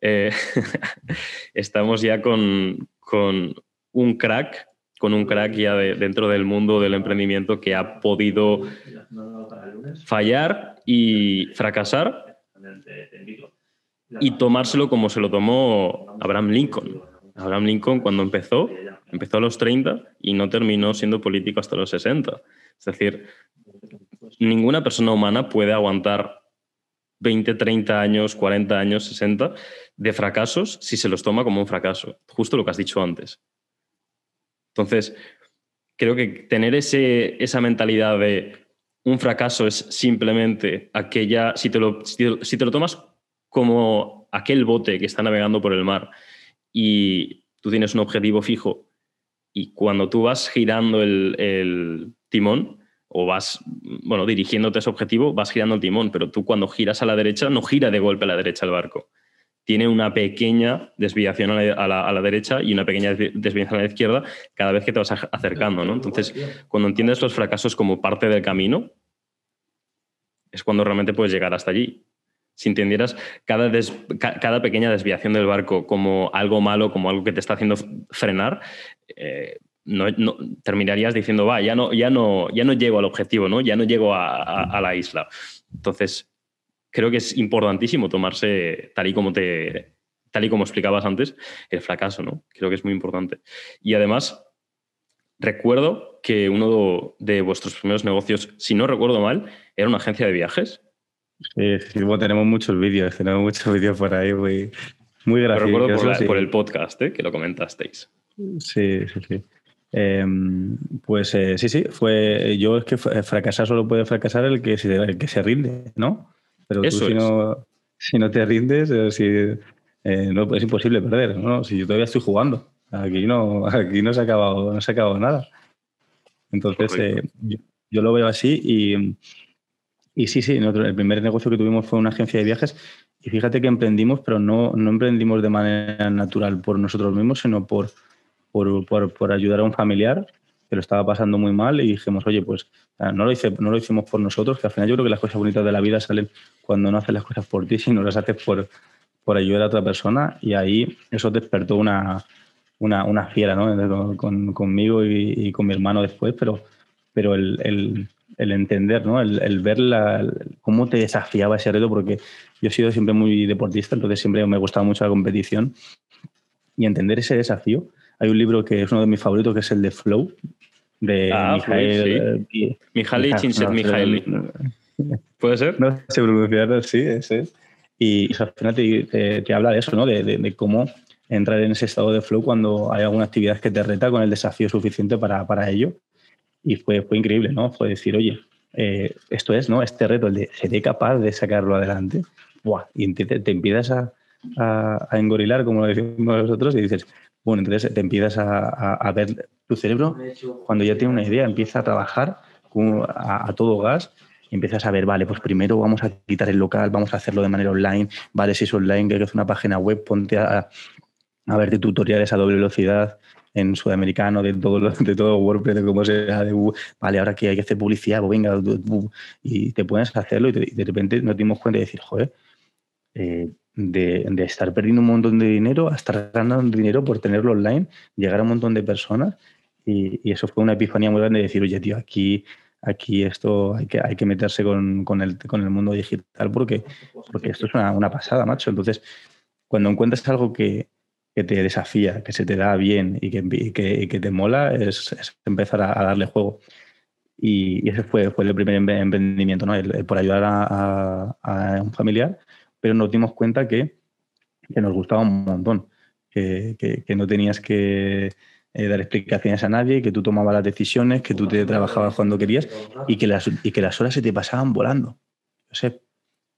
eh, [LAUGHS] estamos ya con, un crack, con un crack ya dentro del mundo del emprendimiento que ha podido fallar y fracasar y tomárselo como se lo tomó Abraham Lincoln. Abraham Lincoln cuando empezó, empezó a los 30 y no terminó siendo político hasta los 60. Es decir, ninguna persona humana puede aguantar 20, 30 años, 40 años, 60 de fracasos si se los toma como un fracaso. Justo lo que has dicho antes. Entonces, creo que tener ese, esa mentalidad de un fracaso es simplemente aquella, si te, lo, si te lo tomas como aquel bote que está navegando por el mar y tú tienes un objetivo fijo y cuando tú vas girando el, timón o vas, bueno, dirigiéndote a ese objetivo, vas girando el timón, pero tú cuando giras a la derecha no gira de golpe a la derecha el barco. Tiene una pequeña desviación a la, derecha y una pequeña desviación a la izquierda cada vez que te vas acercando, ¿no? Entonces, cuando entiendes los fracasos como parte del camino, es cuando realmente puedes llegar hasta allí si entendieras cada, cada, pequeña desviación del barco como algo malo, como algo que te está haciendo frenar, eh, no, terminarías diciendo, va, ya no, ya, no, ya no llego al objetivo, ¿no? ya no llego a, la isla. Entonces, creo que es importantísimo tomarse, tal y como te tal y como explicabas antes, el fracaso, ¿no? Creo que es muy importante. Y además, recuerdo que uno de vuestros primeros negocios, si no recuerdo mal, era una agencia de viajes. Sí, tenemos muchos vídeos, tenemos muchos vídeos por ahí muy, muy graciosos. Lo recuerdo por, el podcast, ¿eh? que lo comentasteis. Sí, sí, sí. Em, pues eh, sí, sí, fue. Yo es que fracasar solo puede fracasar el que se, el que se rinde, ¿no? Pero tú, si, no, si no te rindes, eh, si, no, es imposible perder, ¿no? Si yo todavía estoy jugando, aquí no, aquí no se ha acabado, no se ha acabado nada. Entonces, yo, lo veo así y, y sí, sí, el primer negocio que tuvimos fue una agencia de viajes y fíjate que emprendimos, pero no, no emprendimos de manera natural por nosotros mismos, sino por, por, por, ayudar a un familiar que lo estaba pasando muy mal y dijimos, oye, pues no lo, hice, hicimos por nosotros, que al final yo creo que las cosas bonitas de la vida salen cuando no haces las cosas por ti, [LAUGHS] sino las haces por, por ayudar a otra persona y ahí eso despertó una, una, una fiera ¿no? Con, conmigo y, con mi hermano después, pero, pero el, el el entender, ¿no? El, ver la, cómo te desafiaba ese reto, porque yo he sido siempre muy deportista, entonces siempre me gustaba mucho la competición y entender ese desafío. Hay un libro que es uno de mis favoritos, que es el de Flow, de ah, Mijael. Sí. Mijail ¿Puede ser? No sé pronunciarlo, sí, ese es. Y, al final te, habla de eso, ¿no? De, de, cómo entrar en ese estado de flow cuando hay alguna actividad que te reta con el desafío suficiente para, para ello y fue, fue increíble, ¿no? Fue decir, oye, eh, esto es, ¿no? Este reto, el de seré capaz de sacarlo adelante. ¡Buah! Y te, te empiezas a, a, engorilar, como lo decimos nosotros, y dices, bueno, entonces te empiezas a, a, ver tu cerebro, cuando ya tiene una idea, empieza a trabajar a, todo gas y empiezas a ver, vale, pues primero vamos a quitar el local, vamos a hacerlo de manera online, vale, si es online, que es una página web, ponte a, a ver tutoriales a doble velocidad, en sudamericano, de todo, de todo WordPress, de cómo se de, vale, ahora que hay que hacer publicidad, pues venga, y te puedes hacerlo y, de repente nos dimos cuenta de decir, joder, eh, de, de, estar perdiendo un montón de dinero a estar ganando dinero por tenerlo online, llegar a un montón de personas y, y eso fue una epifanía muy grande de decir, oye, tío, aquí aquí esto hay que, hay que meterse con, con, el, con el mundo digital porque, porque esto es una, pasada, macho. Entonces, cuando encuentras algo que, que te desafía, que se te da bien y que, que, te mola, es, empezar a, darle juego. Y, ese fue, fue el primer emprendimiento, ¿no? Por ayudar a, un familiar, pero nos dimos cuenta que, nos gustaba un montón, que, no tenías que eh, dar explicaciones a nadie, que tú tomabas las decisiones, que tú te trabajabas cuando querías y que las, y que las horas se te pasaban volando. Yo sé,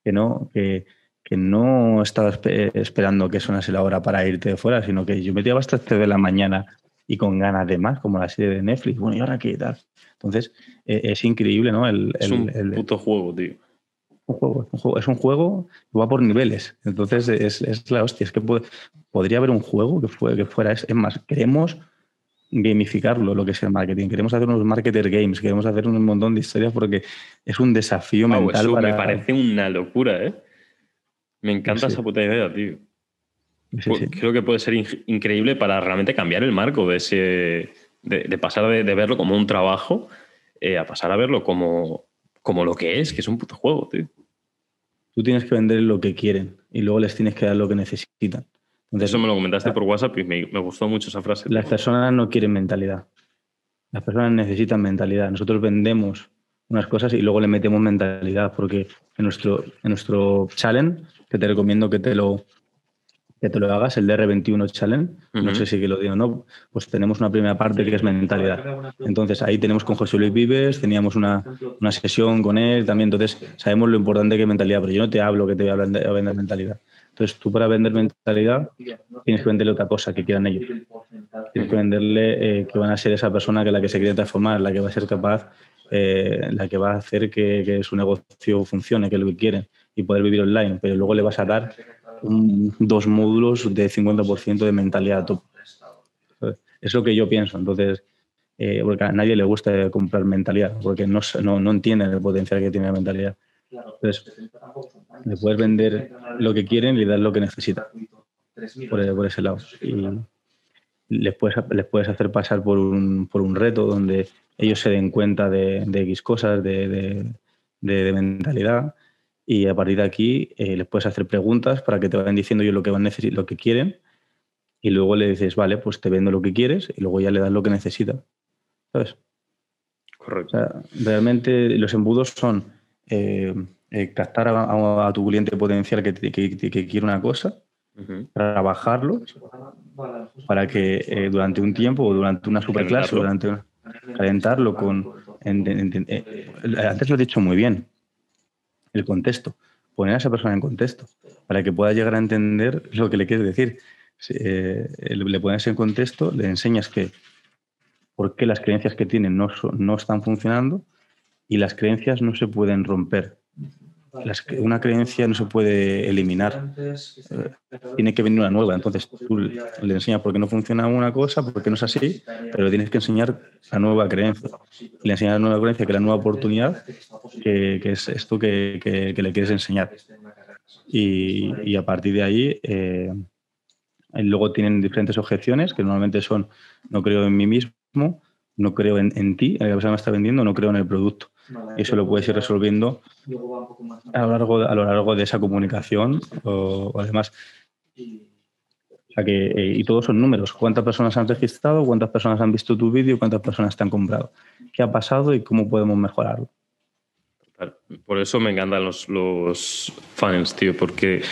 que no, que, que no estaba esperando que sonase la hora para irte de fuera, sino que yo me tiraba hasta de la mañana y con ganas de más, como la serie de Netflix. Bueno, ¿y ahora qué tal? Entonces, e, es increíble, ¿no? El, es un puto juego, tío. Un juego, un juego, es un juego que va por niveles. Entonces, es, es la hostia. Es que podría haber un juego que, fue, que fuera. Es, es, más, queremos gamificarlo, lo que es el marketing. Queremos hacer unos marketer games, queremos hacer un montón de historias porque es un desafío mental. Eso me parece una locura, ¿eh? Me encanta esa puta idea, tío. Creo que puede ser increíble para realmente cambiar el marco de ese. de, pasar de, verlo como un trabajo eh, a pasar a verlo como, como lo que es, que es un puto juego, tío. Tú tienes que vender lo que quieren y luego les tienes que dar lo que necesitan. Eso me lo comentaste por WhatsApp y me, gustó mucho esa frase. Las personas no quieren mentalidad. Las personas necesitan mentalidad. Nosotros vendemos unas cosas y luego le metemos mentalidad, porque en nuestro, en nuestro challenge, que te recomiendo que te lo, que te lo hagas, el DR21 Challenge, no sé si que lo digo o no, pues tenemos una primera parte que es mentalidad. Entonces ahí tenemos con José Luis Vives, teníamos una, una sesión con él también, entonces sabemos lo importante que es mentalidad, pero yo no te hablo que te voy a vender, mentalidad. Entonces tú para vender mentalidad tienes que venderle otra cosa que quieran ellos. Tienes que venderle eh, que van a ser esa persona que la que se quiere transformar, la que va a ser capaz, eh, la que va a hacer que, que su negocio funcione, que es lo que quieren y poder vivir online, pero luego le vas a dar dos módulos de 50% de mentalidad top. Es lo que yo pienso. Entonces, eh, porque a nadie le gusta comprar mentalidad, porque no, no, no entienden el potencial que tiene la mentalidad. Entonces, le puedes vender lo que quieren y le das lo que necesitan por, por ese lado. Y les puedes, les puedes hacer pasar por un, por un reto donde ellos se den cuenta de, de X cosas, de, de, de mentalidad y a partir de aquí eh, les puedes hacer preguntas para que te vayan diciendo yo lo que van lo que quieren y luego le dices, vale, pues te vendo lo que quieres y luego ya le das lo que necesita. ¿Sabes? Correcto. realmente los embudos son eh, eh, captar a, tu cliente potencial que, que, quiere una cosa, trabajarlo para que durante un tiempo o durante una superclase o durante calentarlo con... antes lo he dicho muy bien, el contexto, poner a esa persona en contexto, para que pueda llegar a entender lo que le quieres decir. Eh, le pones en contexto, le enseñas que por qué las creencias que tienen no, no están funcionando y las creencias no se pueden romper una creencia no se puede eliminar. Eh, tiene que venir una nueva. Entonces tú le enseñas por qué no funciona una cosa, por qué no es así, pero tienes que enseñar la nueva creencia. Le enseñas la nueva creencia, que es la nueva oportunidad, que, es esto que, le quieres enseñar. Y, a partir de ahí, eh, luego tienen diferentes objeciones, que normalmente son, no creo en mí mismo, no creo en, en ti, en la persona me está vendiendo, no creo en el producto. Y eso lo puedes ir resolviendo a lo largo de, a lo largo de esa comunicación o, además. que, eh, y todos son números. ¿Cuántas personas han registrado? ¿Cuántas personas han visto tu vídeo? ¿Cuántas personas te han comprado? ¿Qué ha pasado y cómo podemos mejorarlo? Por eso me encantan los, los fans, tío, porque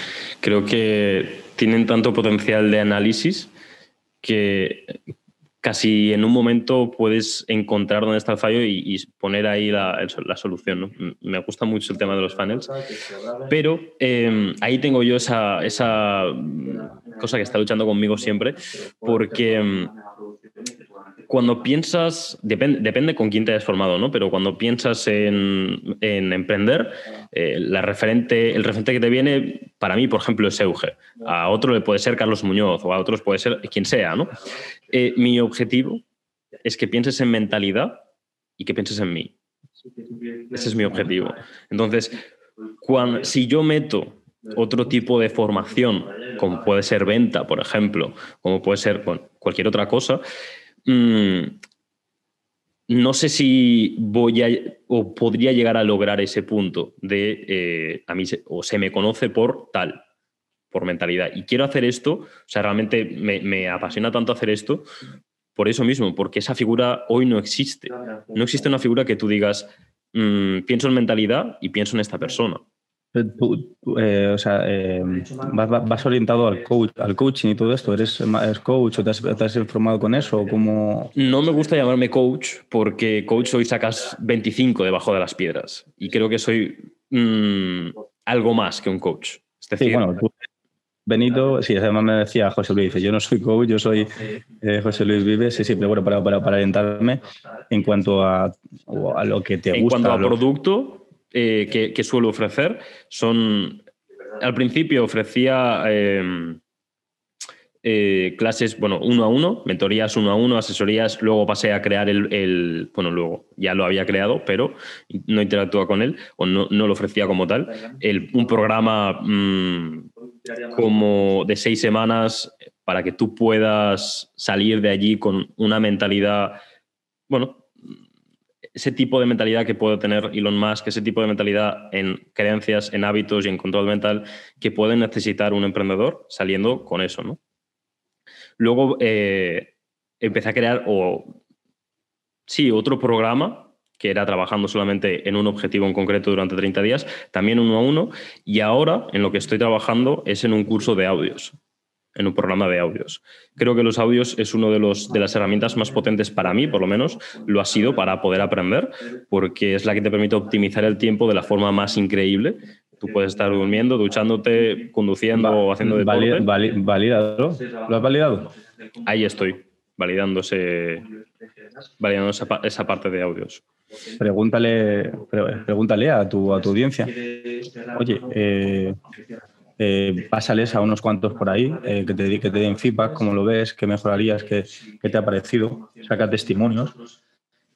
creo que tienen tanto potencial de análisis que casi en un momento puedes encontrar dónde está el fallo y, poner ahí la, solución. Me gusta mucho el tema de los funnels, pero em, ahí tengo yo esa, esa, cosa que está luchando conmigo siempre, porque em, cuando piensas, depende, depende con quién te hayas formado, ¿no? Pero cuando piensas en, emprender, eh, la referente, el referente que te viene, para mí, por ejemplo, es Euge. A otro le puede ser Carlos Muñoz o a otros puede ser quien sea, ¿no? Eh, mi objetivo es que pienses en mentalidad y que pienses en mí. Ese es mi objetivo. Entonces, cuando, si yo meto otro tipo de formación, como puede ser venta, por ejemplo, como puede ser cualquier otra cosa, Mm, no sé si voy a o podría llegar a lograr ese punto de eh, a mí o se me conoce por tal, por mentalidad. Y quiero hacer esto, o sea, realmente me, me apasiona tanto hacer esto por eso mismo, porque esa figura hoy no existe. No existe una figura que tú digas, mm, pienso en mentalidad y pienso en esta persona. Eh, o sea, eh, vas, orientado al coach, al coaching y todo esto. ¿Eres, coach o te has, informado con eso? O cómo... No me gusta llamarme coach porque coach hoy sacas 25 debajo de las piedras y creo que soy mm, algo más que un coach. sí, bueno, tú, Benito, sí, además me decía José Luis, dice, yo no soy coach, yo soy eh, José Luis Vives, sí, sí, pero bueno, para, para, para orientarme en cuanto a, a lo que te gusta. En cuanto a producto, eh, que, suelo ofrecer son. Al principio ofrecía em, eh, clases, bueno, uno a uno, mentorías uno a uno, asesorías. Luego pasé a crear el. bueno, luego ya lo había creado, pero no interactúa con él o no, lo ofrecía como tal. un programa mm, como de seis semanas para que tú puedas salir de allí con una mentalidad, bueno, ese tipo de mentalidad que puede tener Elon Musk, ese tipo de mentalidad en creencias, en hábitos y en control mental que puede necesitar un emprendedor saliendo con eso, ¿no? Luego eh, empecé a crear, sí, otro programa que era trabajando solamente en un objetivo en concreto durante 30 días, también uno a uno, y ahora en lo que estoy trabajando es en un curso de audios, en un programa de audios. Creo que los audios es una de, los, de las herramientas más potentes para mí, por lo menos lo ha sido para poder aprender, porque es la que te permite optimizar el tiempo de la forma más increíble. Tú puedes estar durmiendo, duchándote, conduciendo o haciendo deporte. ¿Validado? ¿Lo has validado? Ahí estoy, validándose, validando esa parte de audios. Pregúntale, pregúntale a tu, a tu audiencia. Oye, eh, eh, pásales a unos cuantos por ahí eh, que, te, que te den feedback, cómo lo ves, qué mejorarías, qué, qué te ha parecido, saca testimonios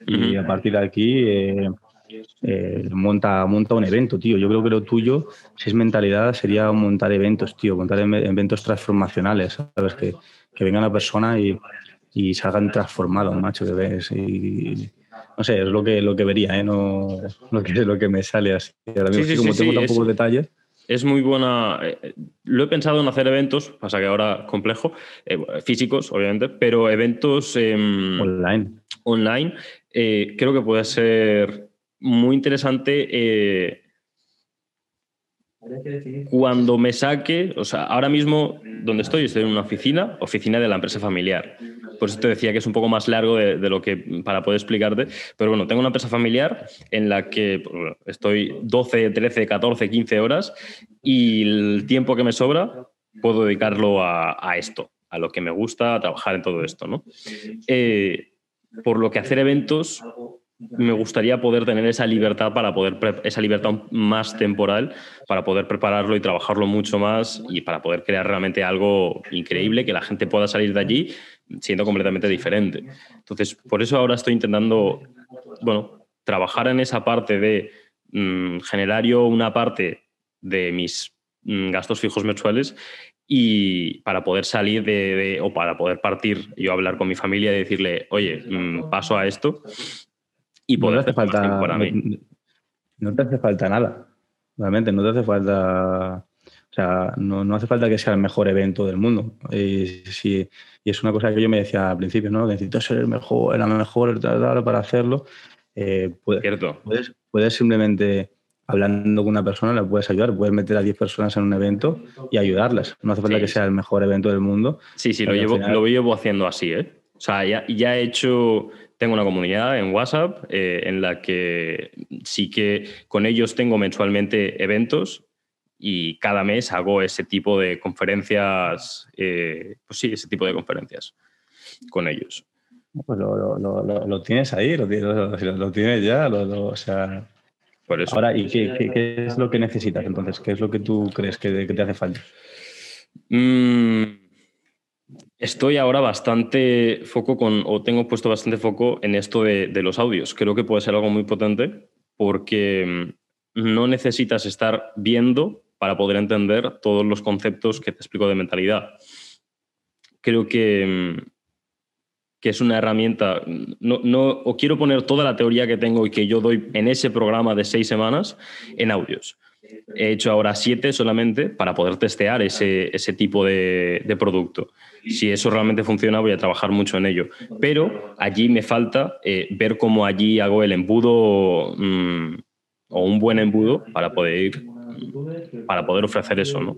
y a partir de aquí monta, monta un evento, tío. Yo creo que lo tuyo, si es mentalidad, sería montar eventos, tío, montar em, eventos transformacionales, ¿sabes? Que, que venga una persona y, y salgan transformados, macho, que ves. Y, no sé, es lo que, lo que vería, ¿eh? no lo [LAUGHS] que, lo que me sale así. Ahora mismo, sí, como tengo tan pocos detalles. Es muy buena. Eh, lo he pensado en hacer eventos, pasa que ahora complejo, eh, físicos, obviamente, pero eventos em, online. Online, eh, creo que puede ser muy interesante cuando me saque, o sea, ahora mismo donde estoy, estoy en una oficina, oficina de la empresa familiar. Por eso te decía que es un poco más largo de, lo que para poder explicarte. Pero bueno, tengo una empresa familiar en la que estoy 12, 13, 14, 15 horas y el tiempo que me sobra puedo dedicarlo a, esto, a lo que me gusta, a trabajar en todo esto. ¿no? Eh, por lo que hacer eventos me gustaría poder tener esa libertad para poder esa libertad más temporal para poder prepararlo y trabajarlo mucho más y para poder crear realmente algo increíble que la gente pueda salir de allí siendo completamente diferente. Entonces, por eso ahora estoy intentando, bueno, trabajar en esa parte de mm, generar yo una parte de mis mm, gastos fijos mensuales y para poder salir de, o para poder partir, yo hablar con mi familia y decirle, oye, mm, paso a esto y poder no hace falta, para mí. No, te hace falta nada, realmente, no te hace falta. O sea, no, hace falta que sea el mejor evento del mundo. Y, si, y es una cosa que yo me decía al principio, ¿no? Necesito ser el mejor, la mejor para hacerlo. Eh, puedes, Cierto. Puedes, puedes simplemente hablando con una persona, la puedes ayudar. Puedes meter a 10 personas en un evento y ayudarlas. No hace falta que sea el mejor evento del mundo. Sí, sí, lo llevo, lo llevo haciendo así, ¿eh? O sea, ya, ya he hecho tengo una comunidad en WhatsApp eh, en la que sí que con ellos tengo mensualmente eventos y cada mes hago ese tipo de conferencias, eh, pues sí, ese tipo de conferencias con ellos. Pues lo, tienes ahí, lo, tienes ya, o sea... Por eso. Ahora, ¿y qué, es lo que necesitas entonces? ¿Qué es lo que tú crees que, te hace falta? Mmm Estoy ahora bastante foco con, o tengo puesto bastante foco en esto de, los audios. Creo que puede ser algo muy potente porque mm, no necesitas estar viendo para poder entender todos los conceptos que te explico de mentalidad. Creo que, mm, que es una herramienta, no, no, o quiero poner toda la teoría que tengo y que yo doy en ese programa de seis semanas en audios. He hecho ahora siete solamente para poder testear ese, ese tipo de, de, producto. Si eso realmente funciona, voy a trabajar mucho en ello. Pero allí me falta eh, ver cómo allí hago el embudo mm, o un buen embudo para poder ir, para poder ofrecer eso, ¿no?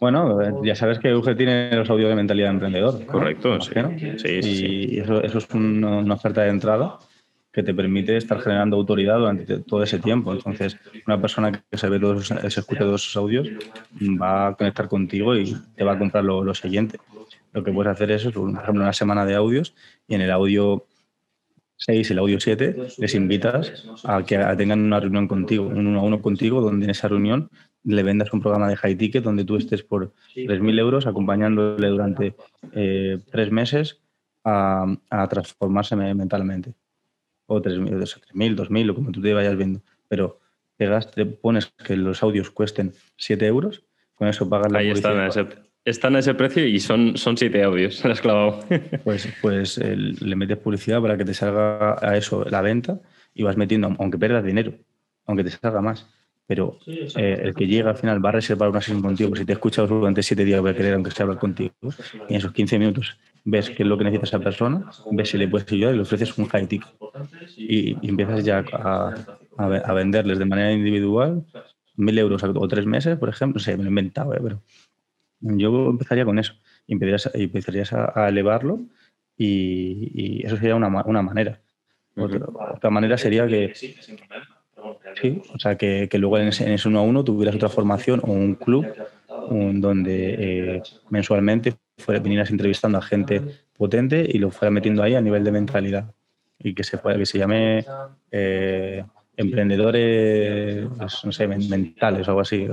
Bueno, ya sabes que UG tiene los audios de mentalidad emprendedor. Correcto, sí. sí, Y eso, eso es una oferta de entrada que te permite estar generando autoridad durante todo ese tiempo. Entonces, una persona que se ve todos, se escucha todos esos audios va a conectar contigo y te va a comprar lo, siguiente. Lo que puedes hacer es, por ejemplo, una semana de audios y en el audio 6 y el audio 7 les invitas a que tengan una reunión contigo, un uno a uno contigo, donde en esa reunión le vendas un programa de high ticket donde tú estés por 3.000 euros acompañándole durante eh, tres meses a transformarse mentalmente o 3.000, 2.000 o como tú te vayas viendo, pero pegas, te pones que los audios cuesten 7 euros, con eso pagas la Ahí están a, ese, están a ese precio y son, son 7 audios, [LAUGHS] se has clavado. Pues, pues le metes publicidad para que te salga a eso la venta y vas metiendo, aunque pierdas dinero, aunque te salga más, pero eh, el que llega al final va a reservar una sesión contigo, pues si te he escuchado durante siete días, voy a querer aunque sea hablar contigo, y en esos 15 minutos ves qué es lo que necesita esa persona, ves si le puedes ayudar y le ofreces un high ticket. Y, empiezas ya a, a, venderles de manera individual mil euros o tres meses, por ejemplo, no sé, me lo he inventado, ¿eh? pero yo empezaría con eso y empezarías, a, elevarlo y, eso sería una, una manera. Otra, manera sería que, sí, o sea, que, que luego en ese, en ese, uno a uno tuvieras otra formación o un club donde eh, mensualmente vinieras entrevistando a gente potente y lo fueras metiendo ahí a nivel de mentalidad y que se, pueda, que se llame eh, emprendedores, pues, no sé, mentales o algo así.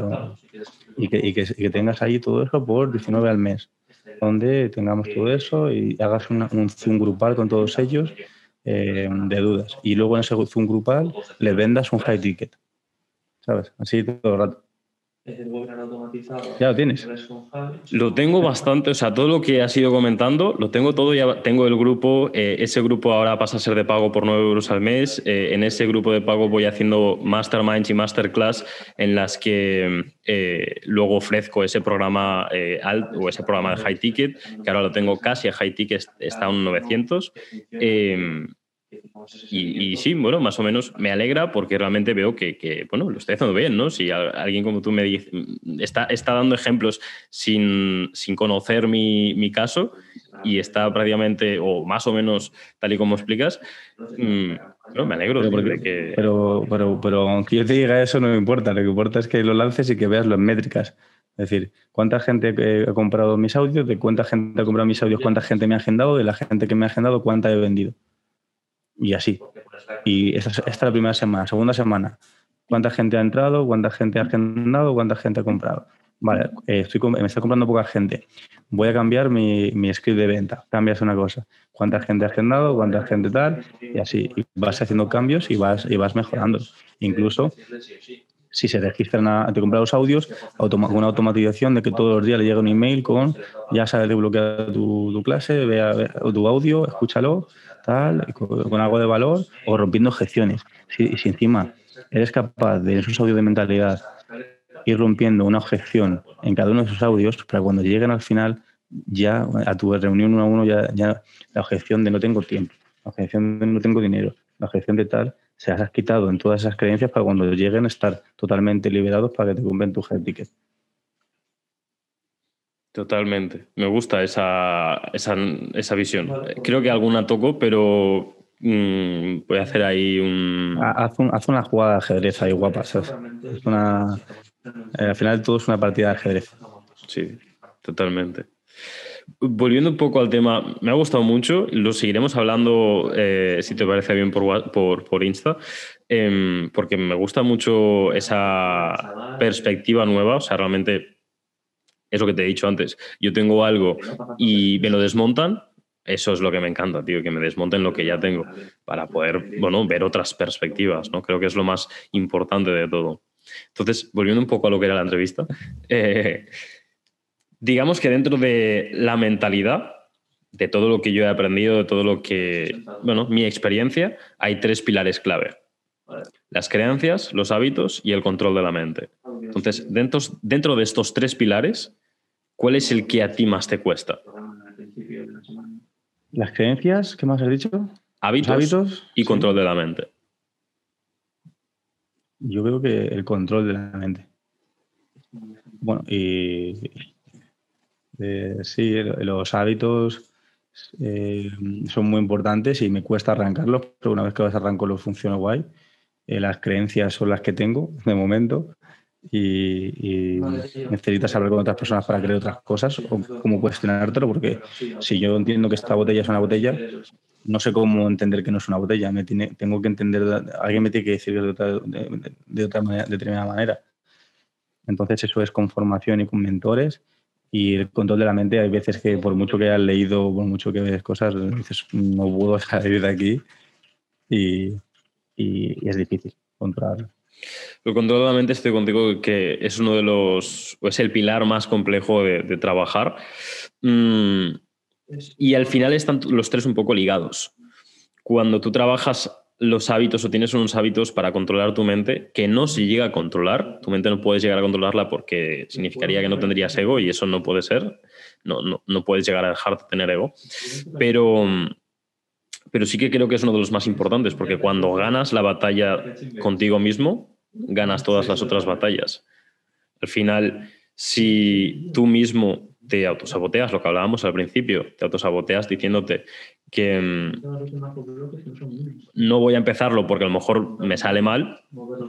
Y, que, y, que, tengas ahí todo eso por 19 al mes, donde tengamos todo eso y hagas un Zoom grupal con todos ellos eh, de dudas. Y luego en ese Zoom grupal le vendas un high ticket. ¿Sabes? Así todo el rato. Ya lo tienes. Lo tengo bastante, o sea, todo lo que has ido comentando, lo tengo todo, ya tengo el grupo, eh, ese grupo ahora pasa a ser de pago por 9 euros al mes, eh, en ese grupo de pago voy haciendo masterminds y masterclass en las que eh, luego ofrezco ese programa alt o ese programa de high ticket, que ahora lo tengo casi a high ticket, está a un 900. Y, sí, bueno, más o menos me alegra porque realmente veo que, bueno, lo estoy haciendo bien, ¿no? Si alguien como tú me dice, está, está dando ejemplos sin, conocer mi, caso y está prácticamente, o más o menos tal y como explicas, mm, me alegro pero, que... Pero, pero, pero aunque yo te diga eso, no me importa. Lo que importa es que lo lances y que veas las métricas. Es decir, cuánta gente ha comprado mis audios, de cuánta gente ha comprado mis audios, cuánta gente me ha agendado, de la gente que me ha agendado, cuánta he vendido y así. Y esta, es la primera semana. Segunda semana, ¿cuánta gente ha entrado? ¿Cuánta gente ha agendado? ¿Cuánta gente ha comprado? Vale, eh, estoy, me está comprando poca gente. Voy a cambiar mi, mi script de venta. Cambias una cosa. ¿Cuánta gente ha agendado? ¿Cuánta gente tal? Y así. Vas haciendo cambios y vas, y vas mejorando. Incluso si se registran a, te comprar los audios, una automatización de que todos los días le llega un email con ya sabes desbloquear tu, tu clase, vea, tu audio, escúchalo, con, algo de valor, o rompiendo objeciones. Si, encima eres capaz de en esos audios de mentalidad ir rompiendo una objeción en cada uno de esos audios, para cuando lleguen al final, ya a tu reunión uno a uno, ya, ya la objeción de no tengo tiempo, la objeción de no tengo dinero, la objeción de tal, se has quitado en todas esas creencias para cuando lleguen estar totalmente liberados para que te cumplen tu head ticket. Totalmente. Me gusta esa, esa, visión. Creo que alguna toco, pero mm, voy a hacer ahí un... Haz, una jugada de ajedrez ahí guapa. una, eh, al final todo es una partida de ajedrez. Sí, totalmente. Volviendo un poco al tema, me ha gustado mucho, lo seguiremos hablando, eh, si te parece bien, por, por, por Insta, em, porque me gusta mucho esa perspectiva nueva, o sea, realmente es lo que te he dicho antes. Yo tengo algo y me lo desmontan. Eso es lo que me encanta, tío, que me desmonten lo que ya tengo para poder, bueno, ver otras perspectivas, ¿no? Creo que es lo más importante de todo. Entonces, volviendo un poco a lo que era la entrevista, [LAUGHS] eh, digamos que dentro de la mentalidad, de todo lo que yo he aprendido, de todo lo que, bueno, mi experiencia, hay tres pilares clave. Las creencias, los hábitos y el control de la mente. Entonces, dentro, dentro de estos tres pilares, ¿cuál es el que a ti más te cuesta? Las creencias, ¿qué más has dicho? Hábitos, y control de la mente. Yo creo que el control de la mente. Bueno, y eh, sí, los hábitos eh, son muy importantes y me cuesta arrancarlos, pero una vez que los arranco los funciona guay. Eh, las creencias son las que tengo de momento y, necesitas hablar con otras personas para creer otras cosas o cómo cuestionártelo, porque si yo entiendo que esta botella es una botella, no sé cómo entender que no es una botella. Me tiene, tengo que entender, alguien me tiene que decir de otra, de, otra manera, de determinada manera. Entonces eso es con formación y con mentores y el control de la mente. Hay veces que por mucho que hayas leído, por mucho que veas cosas, dices, no puedo salir de aquí y, y es difícil controlarlo. Lo controladamente estoy contigo que es uno de los, es el pilar más complejo de, trabajar. Mm, y al final están los tres un poco ligados. Cuando tú trabajas los hábitos o tienes unos hábitos para controlar tu mente que no se llega a controlar. Tu mente no puedes llegar a controlarla porque significaría que no tendrías ego y eso no puede ser. No, no, no puedes llegar a dejar de tener ego. Pero, pero sí que creo que es uno de los más importantes porque cuando ganas la batalla contigo mismo, ganas todas las otras batallas. Al final, si tú mismo te autosaboteas, lo que hablábamos al principio, te autosaboteas diciéndote que mm, no voy a empezarlo porque a lo mejor me sale mal,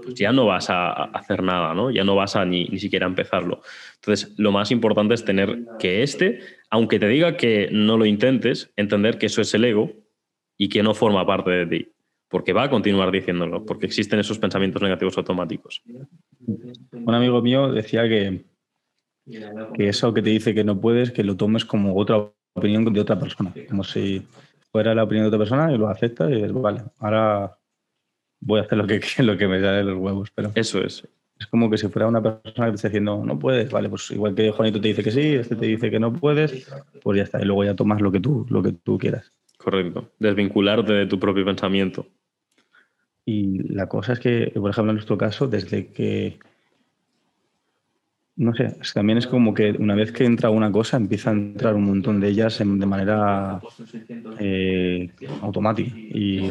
pues ya no vas a hacer nada, ¿no? Ya no vas a ni, ni siquiera empezarlo. Entonces, lo más importante es tener que este, aunque te diga que no lo intentes, entender que eso es el ego y que no forma parte de ti, porque va a continuar diciéndolo, porque existen esos pensamientos negativos automáticos. Un amigo mío decía que, que eso que te dice que no puedes, que lo tomes como otra opinión de otra persona, como si fuera la opinión de otra persona y lo acepta y dices, vale, ahora voy a hacer lo que, [LAUGHS] lo que me sale de los huevos. Pero Eso es. es como que si fuera una persona que te está diciendo, no puedes, vale, pues igual que Juanito te dice que sí, este te dice que no puedes, pues ya está, y luego ya tomas lo que tú, lo que tú quieras. Correcto. Desvincularte de tu propio pensamiento. Y la cosa es que, por ejemplo, en nuestro caso, desde que no sé, también es como que una vez que entra una cosa, empieza a entrar un montón de ellas de manera eh, automática. Y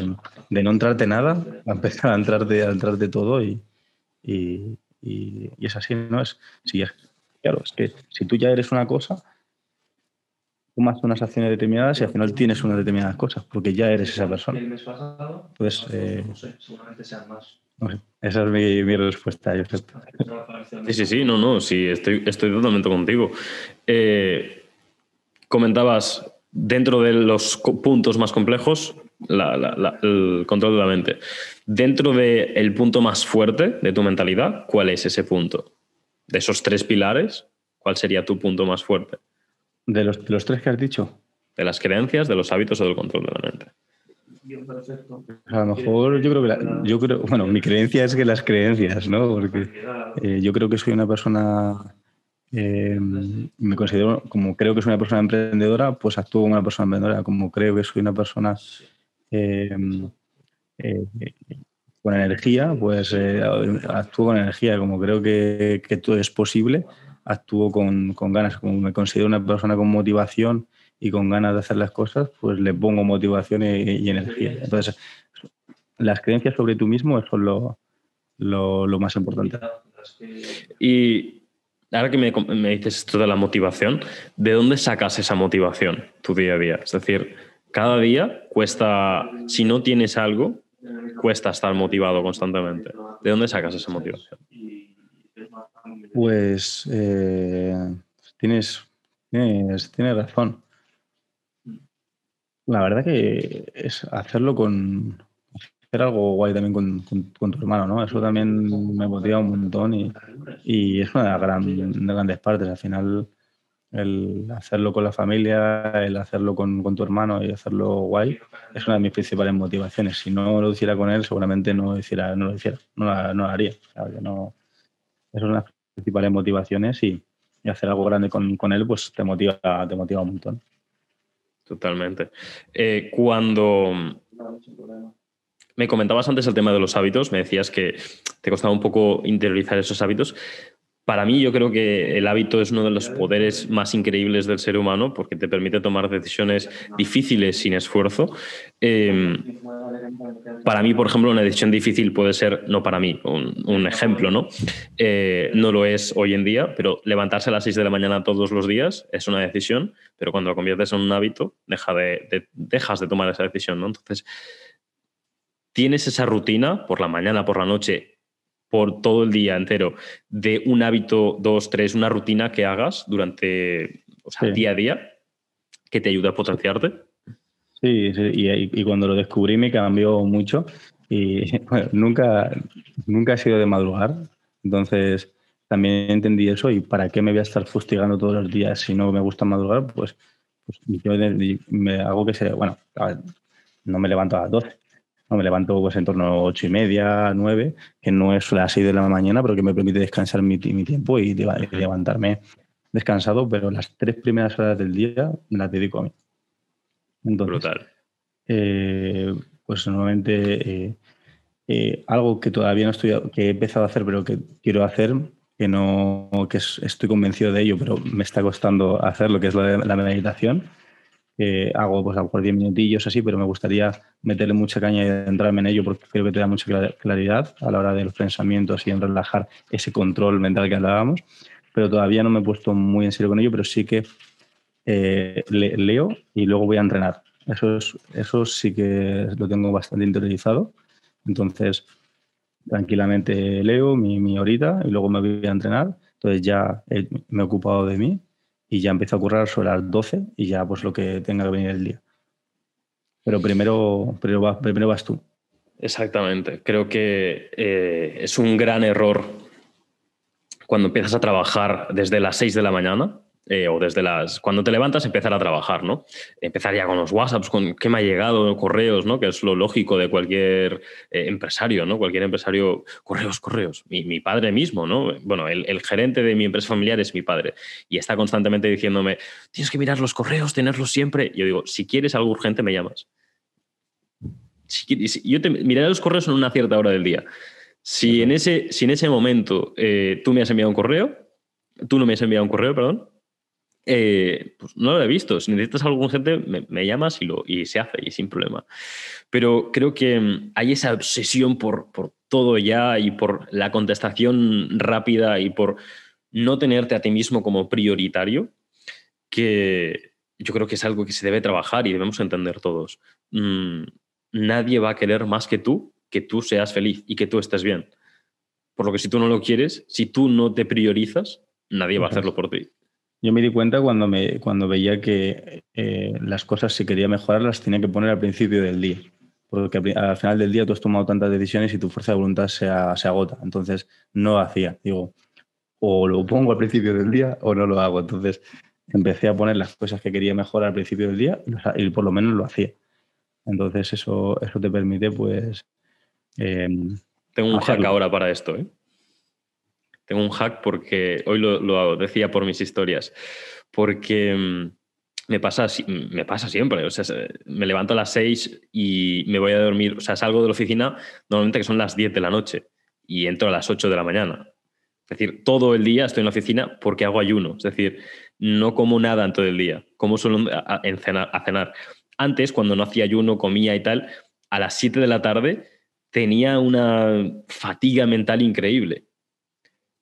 de no entrarte nada, va a empezar a entrarte, a entrarte todo y, y- y- es así, ¿no? Es, sí, es- claro, es que si tú ya eres una cosa, tomas unas acciones determinadas y al final tienes unas determinadas cosas, porque ya eres esa persona. Entonces, eh, no sé, esa es mi, mi respuesta. Yo Sí, sí, sí, no, no, sí, estoy, estoy totalmente contigo. Eh, comentabas, dentro de los puntos más complejos, la- la- la- el control de la mente. Dentro del punto más fuerte de tu mentalidad, ¿cuál es ese punto? De esos tres pilares, ¿cuál sería tu punto más fuerte? De los, de los tres que has dicho, ¿De las creencias, de los hábitos o del control de la mente? a lo mejor yo creo que, la- yo creo, bueno, mi creencia es que las creencias, ¿no? Porque eh, yo creo que soy una persona, eh, me considero, como creo que soy una persona emprendedora, pues actúo como una persona emprendedora, como creo que soy una persona eh, eh, con energía, pues eh, actúo con energía, como creo que, que todo es posible, actúo con, con ganas, como me considero una persona con motivación y con ganas de hacer las cosas, pues le pongo motivación y, y energía. Entonces, las creencias sobre tú mismo son lo, lo, lo más importante. Y ahora que me, me dices esto de la motivación, ¿de dónde sacas esa motivación tu día a día? Es decir, cada día cuesta, si no tienes algo, cuesta estar motivado constantemente. ¿De dónde sacas esa motivación? Pues eh, tienes, tienes, tienes razón. La verdad que es hacerlo con hacer algo guay también con, con- con tu hermano, ¿no? Eso también me motiva un montón y, y es una de las gran- grandes partes. Al final, el hacerlo con la familia, el hacerlo con, con tu hermano y hacerlo guay, es una de mis principales motivaciones. Si no lo hiciera con él, seguramente no hiciera, no lo hiciera, no la- no lo haría. O sea, que no, esas son las principales motivaciones y, y hacer algo grande con, con él, pues te motiva, te motiva un montón. Totalmente. Eh, cuando me comentabas antes el tema de los hábitos, me decías que te costaba un poco interiorizar esos hábitos. Para mí yo creo que el hábito es uno de los poderes más increíbles del ser humano porque te permite tomar decisiones difíciles sin esfuerzo. Eh, para mí, por ejemplo, una decisión difícil puede ser, no para mí, un, ejemplo, ¿no? Eh, no lo es hoy en día, pero levantarse a las 6 de la mañana todos los días es una decisión, pero cuando lo conviertes en un hábito, deja de, de- dejas de tomar esa decisión. Entonces, tienes esa rutina por la mañana, por la noche, por todo el día entero, de un hábito, dos, tres, una rutina que hagas durante, o sea, Sí. día a día, que te ayude a potenciarte. Sí, sí, y, y cuando lo descubrí me cambió mucho y [LAUGHS] bueno, nunca, nunca he sido de madrugar, entonces también entendí eso y para qué me voy a estar fustigando todos los días si no me gusta madrugar, pues, pues yo me hago que sea, bueno, no me levanto a las 12, no, me levanto pues en torno a ocho y media, nueve, que no es las 6 de la mañana, pero que me permite descansar mi, mi tiempo y leva- y levantarme descansado, pero las tres primeras horas del día me las dedico a mí. Entonces, Brutal. eh, pues normalmente eh, algo que todavía no estoy, que he empezado a hacer, pero que quiero hacer, que no, que estoy convencido de ello, pero me está costando hacer, lo que es la, la meditación. Hago pues a lo mejor 10 minutillos así, pero me gustaría meterle mucha caña y entrarme en ello porque creo que te da mucha claridad a la hora de los pensamientos y en relajar ese control mental que hablábamos. Pero todavía no me he puesto muy en serio con ello, pero sí que eh, leo y luego voy a entrenar. Eso, es, eso sí que lo tengo bastante interiorizado entonces, tranquilamente leo mi, mi horita y luego me voy a entrenar. Entonces ya me he ocupado de mí y ya empiezo a currar sobre las 12 y ya pues lo que tenga que venir el día. Pero primero, primero, vas tú. Exactamente. Creo que eh, es un gran error cuando empiezas a trabajar desde las 6 de la mañana eh, o desde las. Cuando te levantas, empezar a trabajar, ¿no? Empezar ya con los WhatsApps, con qué me ha llegado, correos, ¿no? Que es lo lógico de cualquier eh, empresario, ¿no? Cualquier empresario, correos, correos. Mi, padre mismo, ¿no? Bueno, el, gerente de mi empresa familiar es mi padre y está constantemente diciéndome: tienes que mirar los correos, tenerlos siempre. yo digo: si quieres algo urgente, me llamas. yo te miraré los correos en una cierta hora del día. Si en ese, si en ese momento eh, tú me has enviado un correo, tú no me has enviado un correo, perdón, eh, pues no lo he visto. Si necesitas algo urgente, me, me, llamas y, lo, y se hace y sin problema. Pero creo que mm, hay esa obsesión por, por todo ya y por la contestación rápida y por no tenerte a ti mismo como prioritario, que yo creo que es algo que se debe trabajar y debemos entender todos. Mm, nadie va a querer más que tú que tú seas feliz y que tú estés bien. Por lo que si tú no lo quieres, si tú no te priorizas, nadie va a hacerlo por ti. Yo me di cuenta cuando, me, cuando veía que eh, las cosas, si quería mejorar, las tenía que poner al principio del día. Porque al final del día tú has tomado tantas decisiones y tu fuerza de voluntad se, se agota. Entonces, no hacía. Digo, o lo pongo al principio del día o no lo hago. Entonces, empecé a poner las cosas que quería mejorar al principio del día y por lo menos lo hacía. Entonces, eso, eso te permite, pues. Em, Tengo un hack ahora para esto, ¿eh? Tengo un hack porque hoy lo, decía por mis historias, porque mm, me pasa, me pasa siempre. O sea, me levanto a las 6 y me voy a dormir. O sea, salgo de la oficina normalmente que son las 10 de la noche y entro a las 8 de la mañana. Es decir, todo el día estoy en la oficina porque hago ayuno. Es decir, no como nada en todo el día. Como solo a cenar. Antes, cuando no hacía ayuno, comía y tal, a las 7 de la tarde tenía una fatiga mental increíble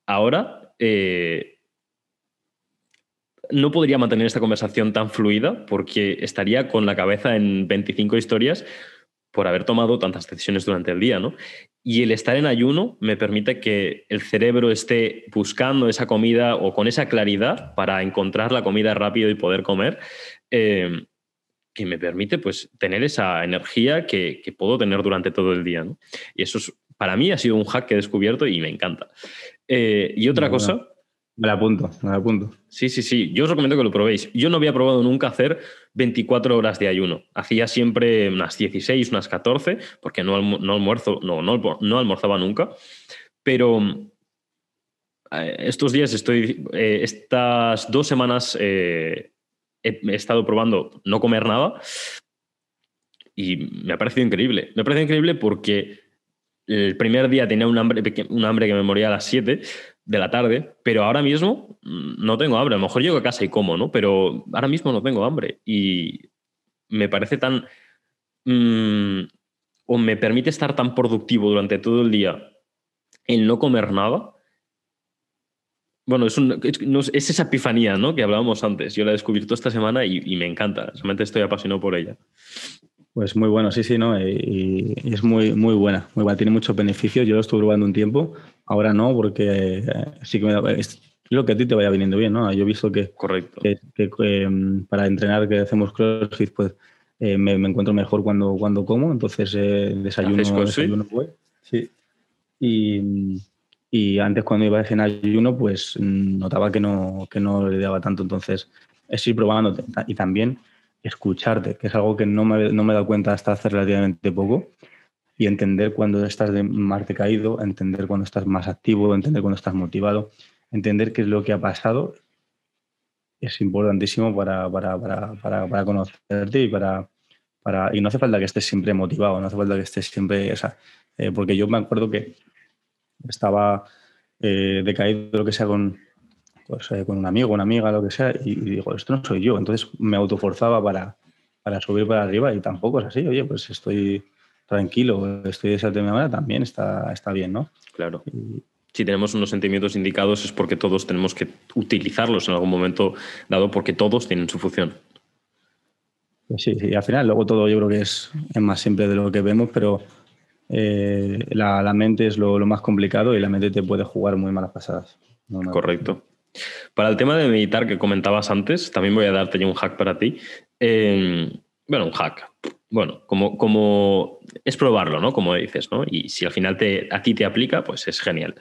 ahora eh, no podría mantener esta conversación tan fluida porque estaría con la cabeza en 25 historias por haber tomado tantas decisiones durante el día, ¿no? Y el estar en ayuno me permite que el cerebro esté buscando esa comida o con esa claridad para encontrar la comida rápido y poder comer, eh, que me permite pues tener esa energía que, puedo tener durante todo el día, ¿no? Y eso para mí ha sido un hack que he descubierto y me encanta. Eh, y otra cosa. Me la apunto, me la apunto. Sí, sí, sí. Yo os recomiendo que lo probéis. Yo no había probado nunca hacer 24 horas de ayuno. Hacía siempre unas 16, unas 14, porque no, no almuerzo, no, no, almorzaba nunca. Pero eh, estos días estoy, eh, estas dos semanas he, estado probando no comer nada y me ha parecido increíble. Me ha parecido increíble porque el primer día tenía un hambre, un hambre que me moría a las 7 de la tarde, pero ahora mismo mm, no tengo hambre. A lo mejor llego a casa y como, ¿no? Pero ahora mismo no tengo hambre. Y me parece tan... Mm, o me permite estar tan productivo durante todo el día en no comer nada. Bueno, es, es, esa epifanía ¿no? que hablábamos antes. Yo la he descubierto esta semana y, y me encanta. Realmente estoy apasionado por ella. Pues muy bueno, sí, sí, ¿no? Y, es muy, muy buena, muy buena, tiene muchos beneficios. Yo lo estuve probando un tiempo, ahora no, porque eh, sí que me da, es lo que a ti te vaya viniendo bien, ¿no? Yo he visto que, Correcto. que, em, para entrenar que hacemos CrossFit, pues eh, me, encuentro mejor cuando, cuando como, entonces eh, desayuno, desayuno pues, sí. Y, y, antes cuando iba a en ayuno, pues notaba que no, que no le daba tanto, entonces es ir probando y también escucharte, que es algo que no me, no me he dado cuenta hasta hace relativamente poco, y entender cuando estás de Marte caído, entender cuando estás más activo, entender cuando estás motivado, entender qué es lo que ha pasado, es importantísimo para, para, para, para conocerte y para, y no hace falta que estés siempre motivado, no hace falta que estés siempre, eh, porque yo me acuerdo que estaba eh, decaído lo que sea con, pues, con un amigo, una amiga, lo que sea, y, digo, esto no soy yo. Entonces me autoforzaba para, para subir para arriba y tampoco es así. Oye, pues estoy tranquilo, estoy de esa manera, también está, está bien, ¿no? Claro. si tenemos unos sentimientos indicados es porque todos tenemos que utilizarlos en algún momento dado porque todos tienen su función. Sí, sí, al final luego todo yo creo que es, es más simple de lo que vemos, pero eh, la, mente es lo, más complicado y la mente te puede jugar muy malas pasadas. Correcto. Para el tema de meditar que comentabas antes, también voy a darte ya un hack para ti. Eh, bueno, un hack. Bueno, como, como es probarlo, ¿no? Como dices, ¿no? Y si al final te, a ti te aplica, pues es genial.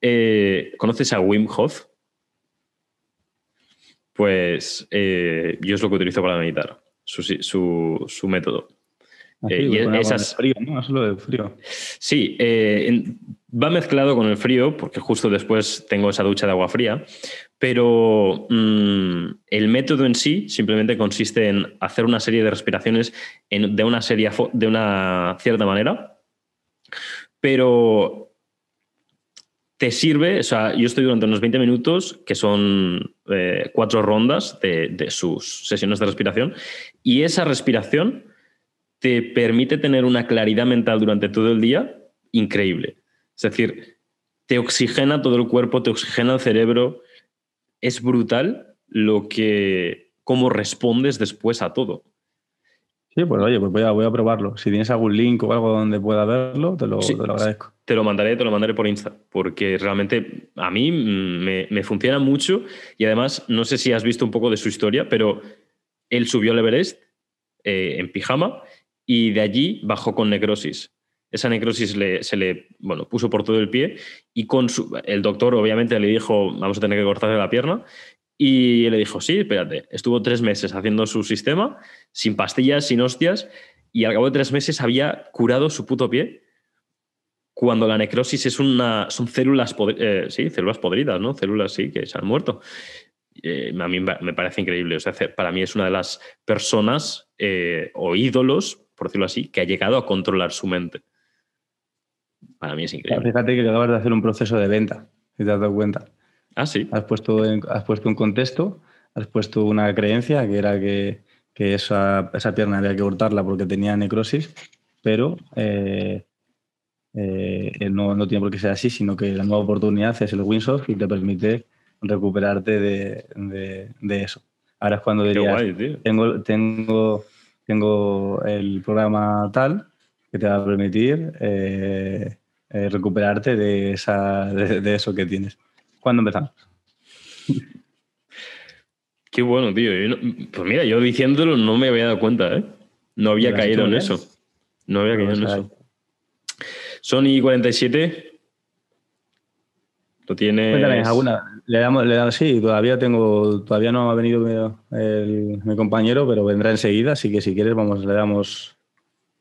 Eh, ¿Conoces a Wim Hof? Pues yo es lo que utilizo para meditar, su, su, su método. Eh, y esas... frío, ¿no? Solo de frío. Sí, eh, va mezclado con el frío, porque justo después tengo esa ducha de agua fría, pero mm, el método en sí simplemente consiste en hacer una serie de respiraciones de, una serie, de una cierta manera, pero te sirve, o sea, yo estoy durante unos 20 minutos, que son eh, cuatro rondas de, de sus sesiones de respiración, y esa respiración te permite tener una claridad mental durante todo el día increíble. Es decir, te oxigena todo el cuerpo, te oxigena el cerebro. Es brutal lo que, cómo respondes después a todo. Sí, pues oye, pues voy a, voy a probarlo. Si tienes algún link o algo donde pueda verlo, te lo, agradezco. Te lo mandaré, te lo mandaré por Insta, porque realmente a mí me, funciona mucho y además, no sé si has visto un poco de su historia, pero él subió al Everest eh, en pijama y de allí bajó con necrosis. Esa necrosis se le bueno, puso por todo el pie y con su, el doctor obviamente le dijo, vamos a tener que cortarle la pierna. Y él le dijo, sí, espérate, estuvo tres meses haciendo su sistema, sin pastillas, sin hostias, y al cabo de tres meses había curado su puto pie. Cuando la necrosis es una, son células, eh, sí, células podridas, ¿no? Células, sí, que se han muerto. Eh, a mí me parece increíble. O sea, para mí es una de las personas eh, o ídolos por decirlo así, que ha llegado a controlar su mente. Para mí es increíble. Fíjate que acabas de hacer un proceso de venta, si te has dado cuenta. Ah, sí. Has puesto, has puesto un contexto, has puesto una creencia que era que, esa, pierna había que cortarla porque tenía necrosis, pero eh, eh, no, tiene por qué ser así, sino que la nueva oportunidad es el Winsoft y te permite recuperarte de, eso. Ahora es cuando dirías, tengo, tengo tengo el programa tal que te va a permitir eh, eh, recuperarte de, esa, de, eso que tienes. ¿Cuándo empezamos? [LAUGHS] Qué bueno, tío. pues mira, yo diciéndolo no me había dado cuenta, ¿eh? No había caído en eso. No había caído en eso. Sony 47. ¿Lo tienes? Cuéntame, alguna. Le damos, le damos, sí, todavía tengo, todavía no ha venido mi, compañero, pero vendrá enseguida, así que si quieres, vamos, le damos.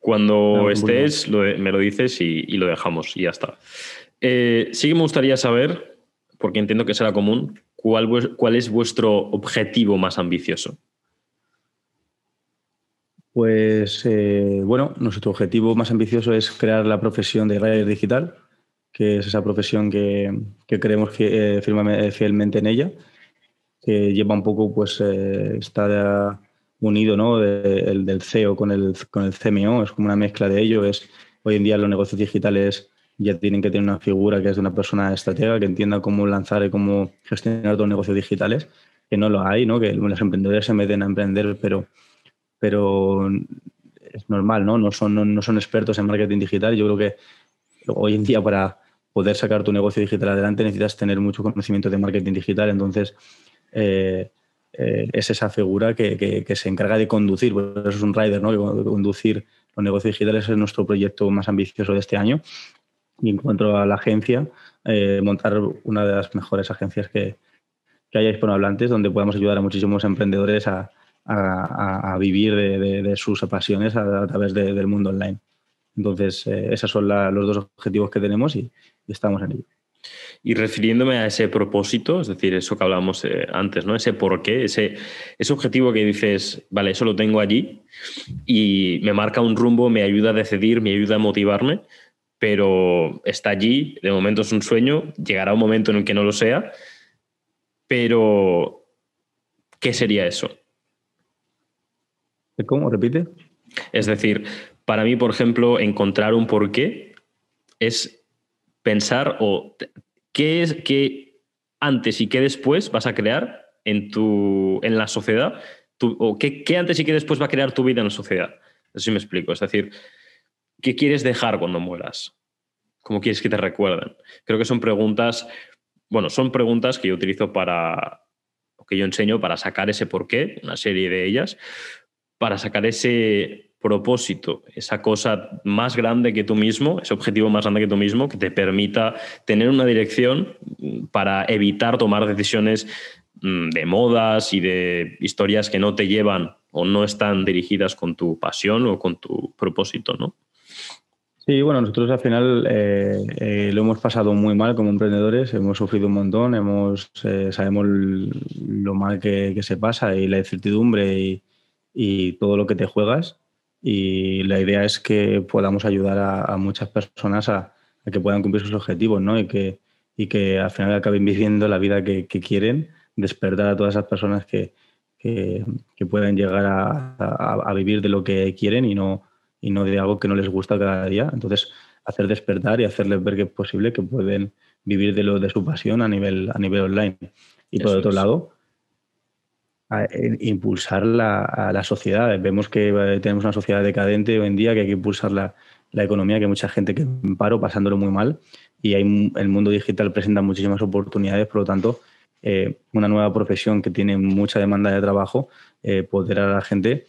Cuando estés, me lo dices y, lo dejamos y ya está. Eh, sí que me gustaría saber, porque entiendo que será común, cuál, cuál es vuestro objetivo más ambicioso. Pues eh, bueno, nuestro objetivo más ambicioso es crear la profesión de rider digital que es esa profesión que, creemos que, eh, fielmente en ella, que lleva un poco, pues, eh, está unido, ¿no? el, del CEO con el, con el CMO, es como una mezcla de ello. Es, hoy en día los negocios digitales ya tienen que tener una figura que es de una persona estratega, que entienda cómo lanzar y cómo gestionar los negocios digitales, que no lo hay, ¿no? que los emprendedores se meten a emprender, pero, pero es normal, ¿no? No son, no son expertos en marketing digital. Yo creo que hoy en día para, poder sacar tu negocio digital adelante necesitas tener mucho conocimiento de marketing digital. Entonces, eh, eh, es esa figura que, se encarga de conducir, eso es un rider, ¿no? Conducir los negocios digitales es nuestro proyecto más ambicioso de este año. Y en cuanto a la agencia, eh, montar una de las mejores agencias que, que haya hispanohablantes, donde podamos ayudar a muchísimos emprendedores a, vivir de, sus pasiones a, través del mundo online. Entonces, esos son los dos objetivos que tenemos y, y estamos en ello. Y refiriéndome a ese propósito, es decir, eso que hablábamos eh, antes, ¿no? Ese por qué, ese, ese objetivo que dices, vale, eso lo tengo allí y me marca un rumbo, me ayuda a decidir, me ayuda a motivarme, pero está allí, de momento es un sueño, llegará un momento en el que no lo sea, pero ¿qué sería eso? ¿Cómo? ¿Repite? Es decir, para mí, por ejemplo, encontrar un porqué es pensar o qué es qué antes y qué después vas a crear en, tu, en la sociedad, o qué, qué, antes y qué después va a crear tu vida en la sociedad. Así me explico. Es decir, ¿qué quieres dejar cuando mueras? ¿Cómo quieres que te recuerden? Creo que son preguntas, bueno, son preguntas que yo utilizo para, que yo enseño para sacar ese porqué, una serie de ellas, para sacar ese propósito, esa cosa más grande que tú mismo, ese objetivo más grande que tú mismo, que te permita tener una dirección para evitar tomar decisiones mm, de modas y de historias que no te llevan o no están dirigidas con tu pasión o con tu propósito, ¿no? Sí, bueno, nosotros al final eh, eh, lo hemos pasado muy mal como emprendedores, hemos sufrido un montón, hemos, eh, sabemos lo mal que, se pasa y la incertidumbre y, y todo lo que te juegas y la idea es que podamos ayudar a, muchas personas a, que puedan cumplir sus objetivos ¿no? y, que, y que al final acaben viviendo la vida que, quieren, despertar a todas esas personas que, que, puedan llegar a, vivir de lo que quieren y no, y no de algo que no les gusta cada día. Entonces, hacer despertar y hacerles ver que es posible que pueden vivir de, lo, de su pasión a nivel, a nivel online. Y por otro lado, impulsar la, a la sociedad. Vemos que eh, tenemos una sociedad decadente hoy en día, que hay que impulsar la, la economía, que hay mucha gente que en paro, pasándolo muy mal, y hay, el mundo digital presenta muchísimas oportunidades, por lo tanto, eh, una nueva profesión que tiene mucha demanda de trabajo, eh, poder a la gente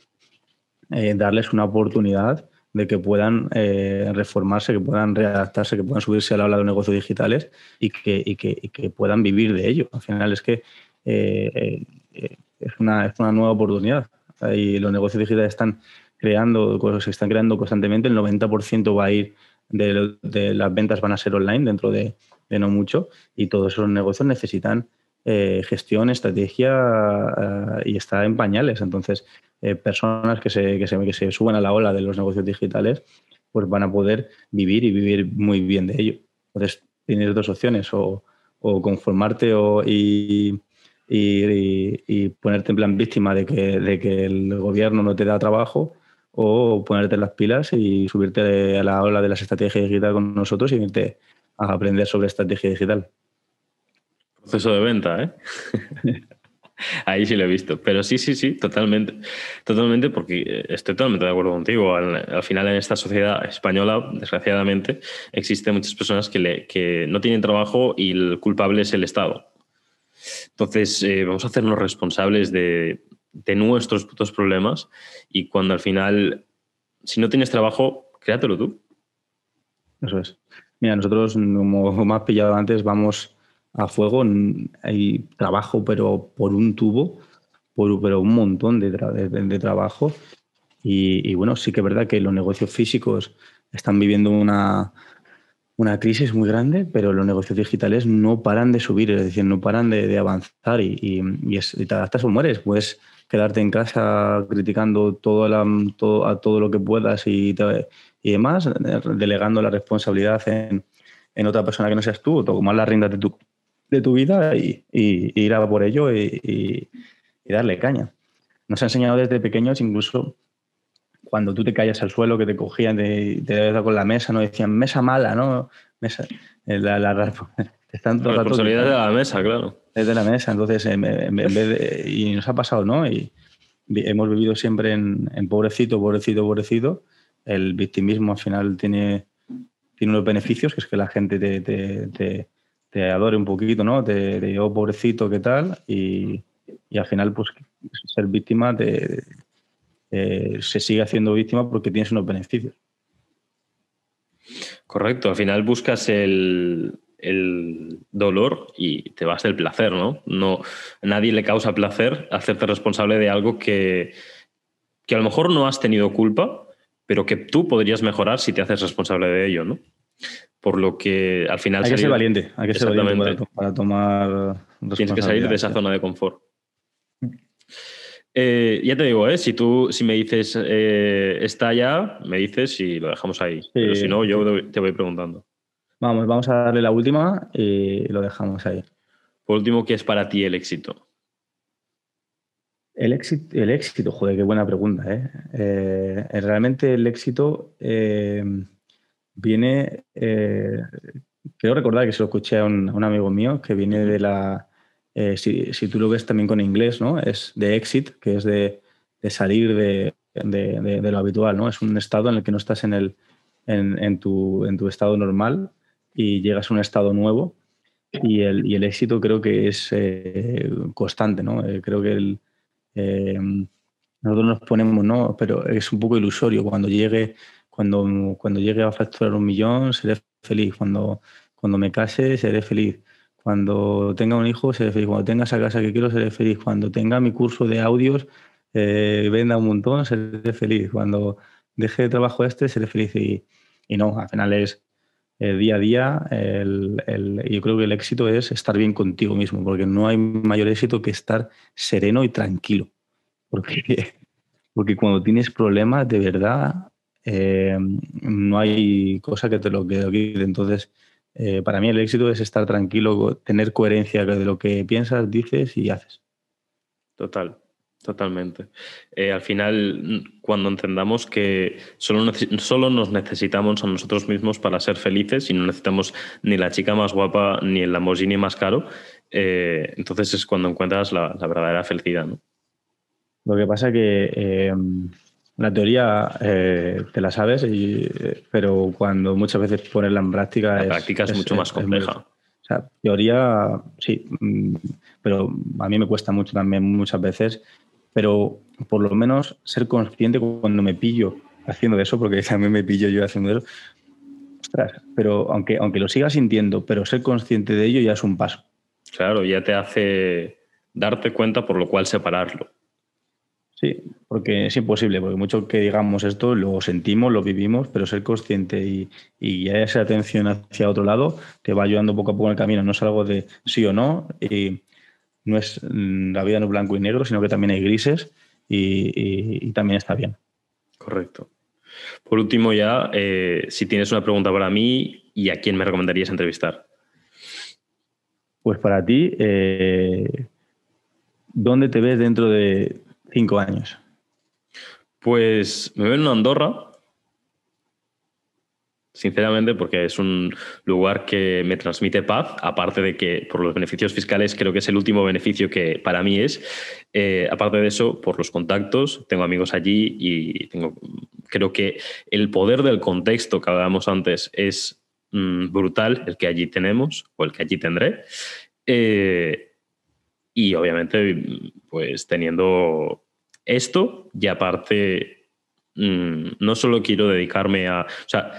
darles una oportunidad de que puedan reformarse, que puedan readaptarse, que puedan subirse al aula de negocios digitales y y que, y que puedan vivir de ello. Al final es que es una, es una nueva oportunidad. Y los negocios digitales están creando, se están creando constantemente. El 90% va a ir de, de, las ventas van a ser online dentro de, de, no mucho. Y todos esos negocios necesitan eh, gestión, estrategia eh, y está en pañales. Entonces, eh, personas que se, que, se, que se suban a la ola de los negocios digitales, pues van a poder vivir y vivir muy bien de ello. Entonces, tienes dos opciones, o, o conformarte o, y, y, ponerte en plan víctima de que, de que el gobierno no te da trabajo o ponerte las pilas y subirte a la ola de las estrategias digitales con nosotros y irte a aprender sobre estrategia digital. Proceso de venta, ¿eh? [LAUGHS] Ahí sí lo he visto. Pero sí, sí, sí, totalmente. Totalmente, porque estoy totalmente de acuerdo contigo. Al, final, en esta sociedad española, desgraciadamente, existen muchas personas que, le, que no tienen trabajo y el culpable es el Estado. Entonces, eh, vamos a hacernos responsables de, nuestros putos problemas y cuando al final, si no tienes trabajo, créatelo tú. Eso es. Mira, nosotros, como me has pillado antes, vamos a fuego. Hay trabajo, pero por un tubo, por, pero un montón de, trabajo. y, bueno, sí que es verdad que los negocios físicos están viviendo una, una crisis muy grande, pero los negocios digitales no paran de subir, es decir, no paran de, avanzar y, y, es, te adaptas o mueres. Puedes quedarte en casa criticando todo, todo a todo lo que puedas y, y demás, delegando la responsabilidad en, en, otra persona que no seas tú, tomar las riendas de tu, de tu vida y, ir a por ello y, darle caña. Nos ha enseñado desde pequeños incluso cuando tú te caías al suelo, que te cogían de, de, con la mesa, no decían mesa mala, ¿no? Mesa, eh, la, la, están la responsabilidad de la mesa, claro. Es de la mesa, entonces en, vez de, y nos ha pasado, ¿no? Y hemos vivido siempre en, en, pobrecito, pobrecito, pobrecito. El victimismo al final tiene, tiene unos beneficios, que es que la gente te, te, te, adore un poquito, ¿no? Te, te oh, pobrecito, ¿qué tal? Y, y al final, pues ser víctima te, eh, se sigue haciendo víctima porque tienes unos beneficios. Correcto, al final buscas el, dolor y te vas del placer, ¿no? ¿no? Nadie le causa placer hacerte responsable de algo que, que a lo mejor no has tenido culpa, pero que tú podrías mejorar si te haces responsable de ello, ¿no? Por lo que al final... Hay que ser valiente, hay que ser valiente para, tomar... Tienes que salir de esa zona de confort. Eh, ya te digo, ¿eh? si tú si me dices eh, está ya, me dices y lo dejamos ahí. Pero si no, yo te voy preguntando. Vamos, vamos a darle la última y lo dejamos ahí. Por último, ¿qué es para ti el éxito? El éxito, el éxito joder, qué buena pregunta. ¿eh? realmente el éxito viene, creo recordar que se lo escuché a un amigo mío que viene de la eh, si, si, tú lo ves también con inglés, ¿no? Es de exit, que es de, de salir de, de, de, lo habitual, ¿no? Es un estado en el que no estás en, el, en, en, tu, en tu estado normal y llegas a un estado nuevo y el, y el éxito creo que es eh, constante, ¿no? Eh, creo que el, nosotros nos ponemos, ¿no? Pero es un poco ilusorio. Cuando llegue, cuando, cuando llegue a facturar un millón, seré feliz. Cuando, cuando me case, seré feliz. Cuando tenga un hijo, seré feliz. Cuando tenga esa casa que quiero, seré feliz. Cuando tenga mi curso de audios, eh, venda un montón, seré feliz. Cuando deje de trabajo este, seré feliz. Y, y no, al final es el día a día. El, el, yo creo que el éxito es estar bien contigo mismo, porque no hay mayor éxito que estar sereno y tranquilo. Porque, [LAUGHS] porque cuando tienes problemas, de verdad, eh, no hay cosa que te lo quede. Entonces, eh, para mí el éxito es estar tranquilo, tener coherencia de lo que piensas, dices y haces. Total, totalmente. Eh, al final, cuando entendamos que solo, solo nos necesitamos a nosotros mismos para ser felices y no necesitamos ni la chica más guapa ni el Lamborghini más caro, eh, entonces es cuando encuentras la, verdadera felicidad. Lo que pasa que la teoría eh, te la sabes, pero cuando muchas veces ponerla en práctica. La práctica es, mucho más compleja. o sea, teoría, sí, mm, pero a mí me cuesta mucho también muchas veces. Pero por lo menos ser consciente cuando me pillo haciendo eso, porque [LAUGHS] también me pillo yo haciendo eso. Ostras, pero aunque, aunque lo siga sintiendo, pero ser consciente de ello ya es un paso. Claro, ya te hace darte cuenta, por lo cual separarlo. Sí, porque es imposible, porque mucho que digamos esto lo sentimos, lo vivimos, pero ser consciente y, y esa atención hacia otro lado te va ayudando poco a poco en el camino. No es algo de sí o no, y no es mm, la vida no es blanco y negro, sino que también hay grises y, también está bien. Correcto. Por último, ya, eh, si tienes una pregunta para mí, ¿y a quién me recomendarías entrevistar? Pues para ti, eh, ¿dónde te ves dentro de cinco años? Pues me veo en Andorra, sinceramente, porque es un lugar que me transmite paz, aparte de que por los beneficios fiscales creo que es el último beneficio que para mí es. Eh, aparte de eso, por los contactos, tengo amigos allí y tengo, creo que el poder del contexto que hablábamos antes es mm, brutal, el que allí tenemos o el que allí tendré. Eh, y obviamente, pues teniendo esto y aparte, mm, no solo quiero dedicarme a... O sea,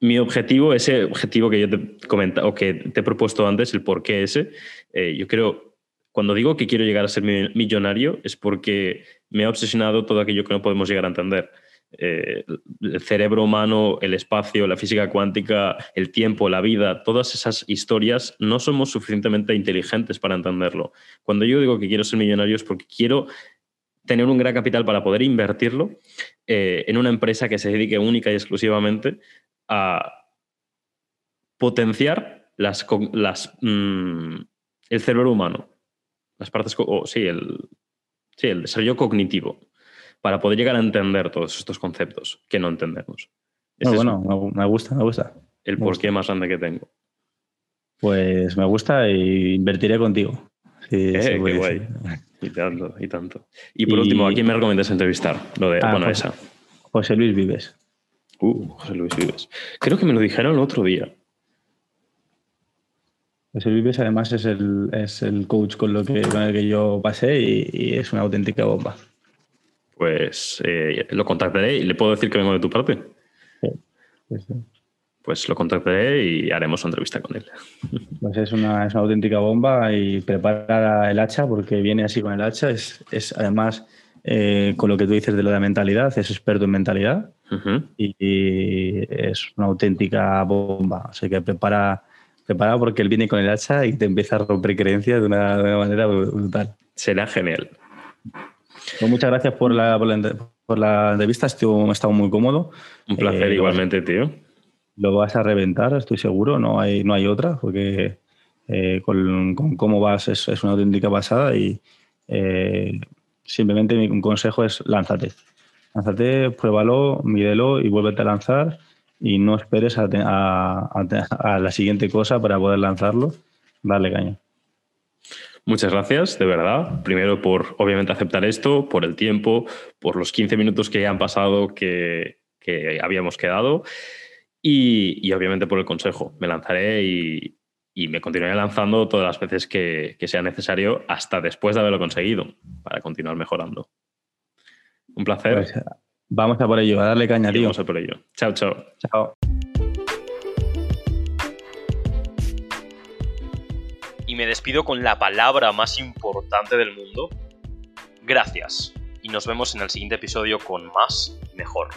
mi objetivo, ese objetivo que yo te comenta, o que te he propuesto antes, el por qué ese, eh, yo creo, cuando digo que quiero llegar a ser millonario es porque me ha obsesionado todo aquello que no podemos llegar a entender. Eh, el cerebro humano, el espacio, la física cuántica, el tiempo, la vida, todas esas historias no somos suficientemente inteligentes para entenderlo. Cuando yo digo que quiero ser millonario es porque quiero tener un gran capital para poder invertirlo eh, en una empresa que se dedique única y exclusivamente a potenciar las, las, mm, el cerebro humano, las partes, o sí, el, sí, el desarrollo cognitivo, para poder llegar a entender todos estos conceptos que no entendemos. bueno, me gusta, me gusta. El porqué más grande que tengo. Pues me gusta e invertiré contigo. Sí, eh, qué guay. [LAUGHS] Y tanto, y tanto. Y por último, ¿a quién me recomiendas entrevistar? Lo de, ah, bueno, esa. José Luis Vives. Uh, José Luis Vives. Creo que me lo dijeron el otro día. José Luis Vives además es el, es el coach con, lo que, con el que yo pasé y, es una auténtica bomba. Pues eh, lo contactaré y le puedo decir que vengo de tu parte. Sí, sí pues lo contactaré y haremos una entrevista con él. Pues es una, es una auténtica bomba y prepara el hacha porque viene así con el hacha. Es, es además, eh, con lo que tú dices de lo de mentalidad, es experto en mentalidad. y, es una auténtica bomba. Así que prepara, prepara porque él viene con el hacha y te empieza a romper creencias de una, manera brutal. Será genial. Pues muchas gracias por la, por la, entrevista, he estado muy cómodo. Un placer, eh, igualmente, tío. Lo vas a reventar, estoy seguro, no hay, no hay otra, porque eh, con, cómo vas es, es, una auténtica pasada y eh, simplemente mi consejo es lánzate. Lánzate, pruébalo, mídelo y vuélvete a lanzar y no esperes a, a, la siguiente cosa para poder lanzarlo. Dale caña. Muchas gracias, de verdad. Primero por, obviamente, aceptar esto, por el tiempo, por los 15 minutos que han pasado que, que habíamos quedado y, y, obviamente, por el consejo. Me lanzaré y, y me continuaré lanzando todas las veces que, que, sea necesario hasta después de haberlo conseguido para continuar mejorando. Un placer. Pues, vamos a por ello, a darle caña, tío. Vamos a por ello. Chao, chao. Chao. Me despido con la palabra más importante del mundo. Gracias. Y nos vemos en el siguiente episodio con más y mejor.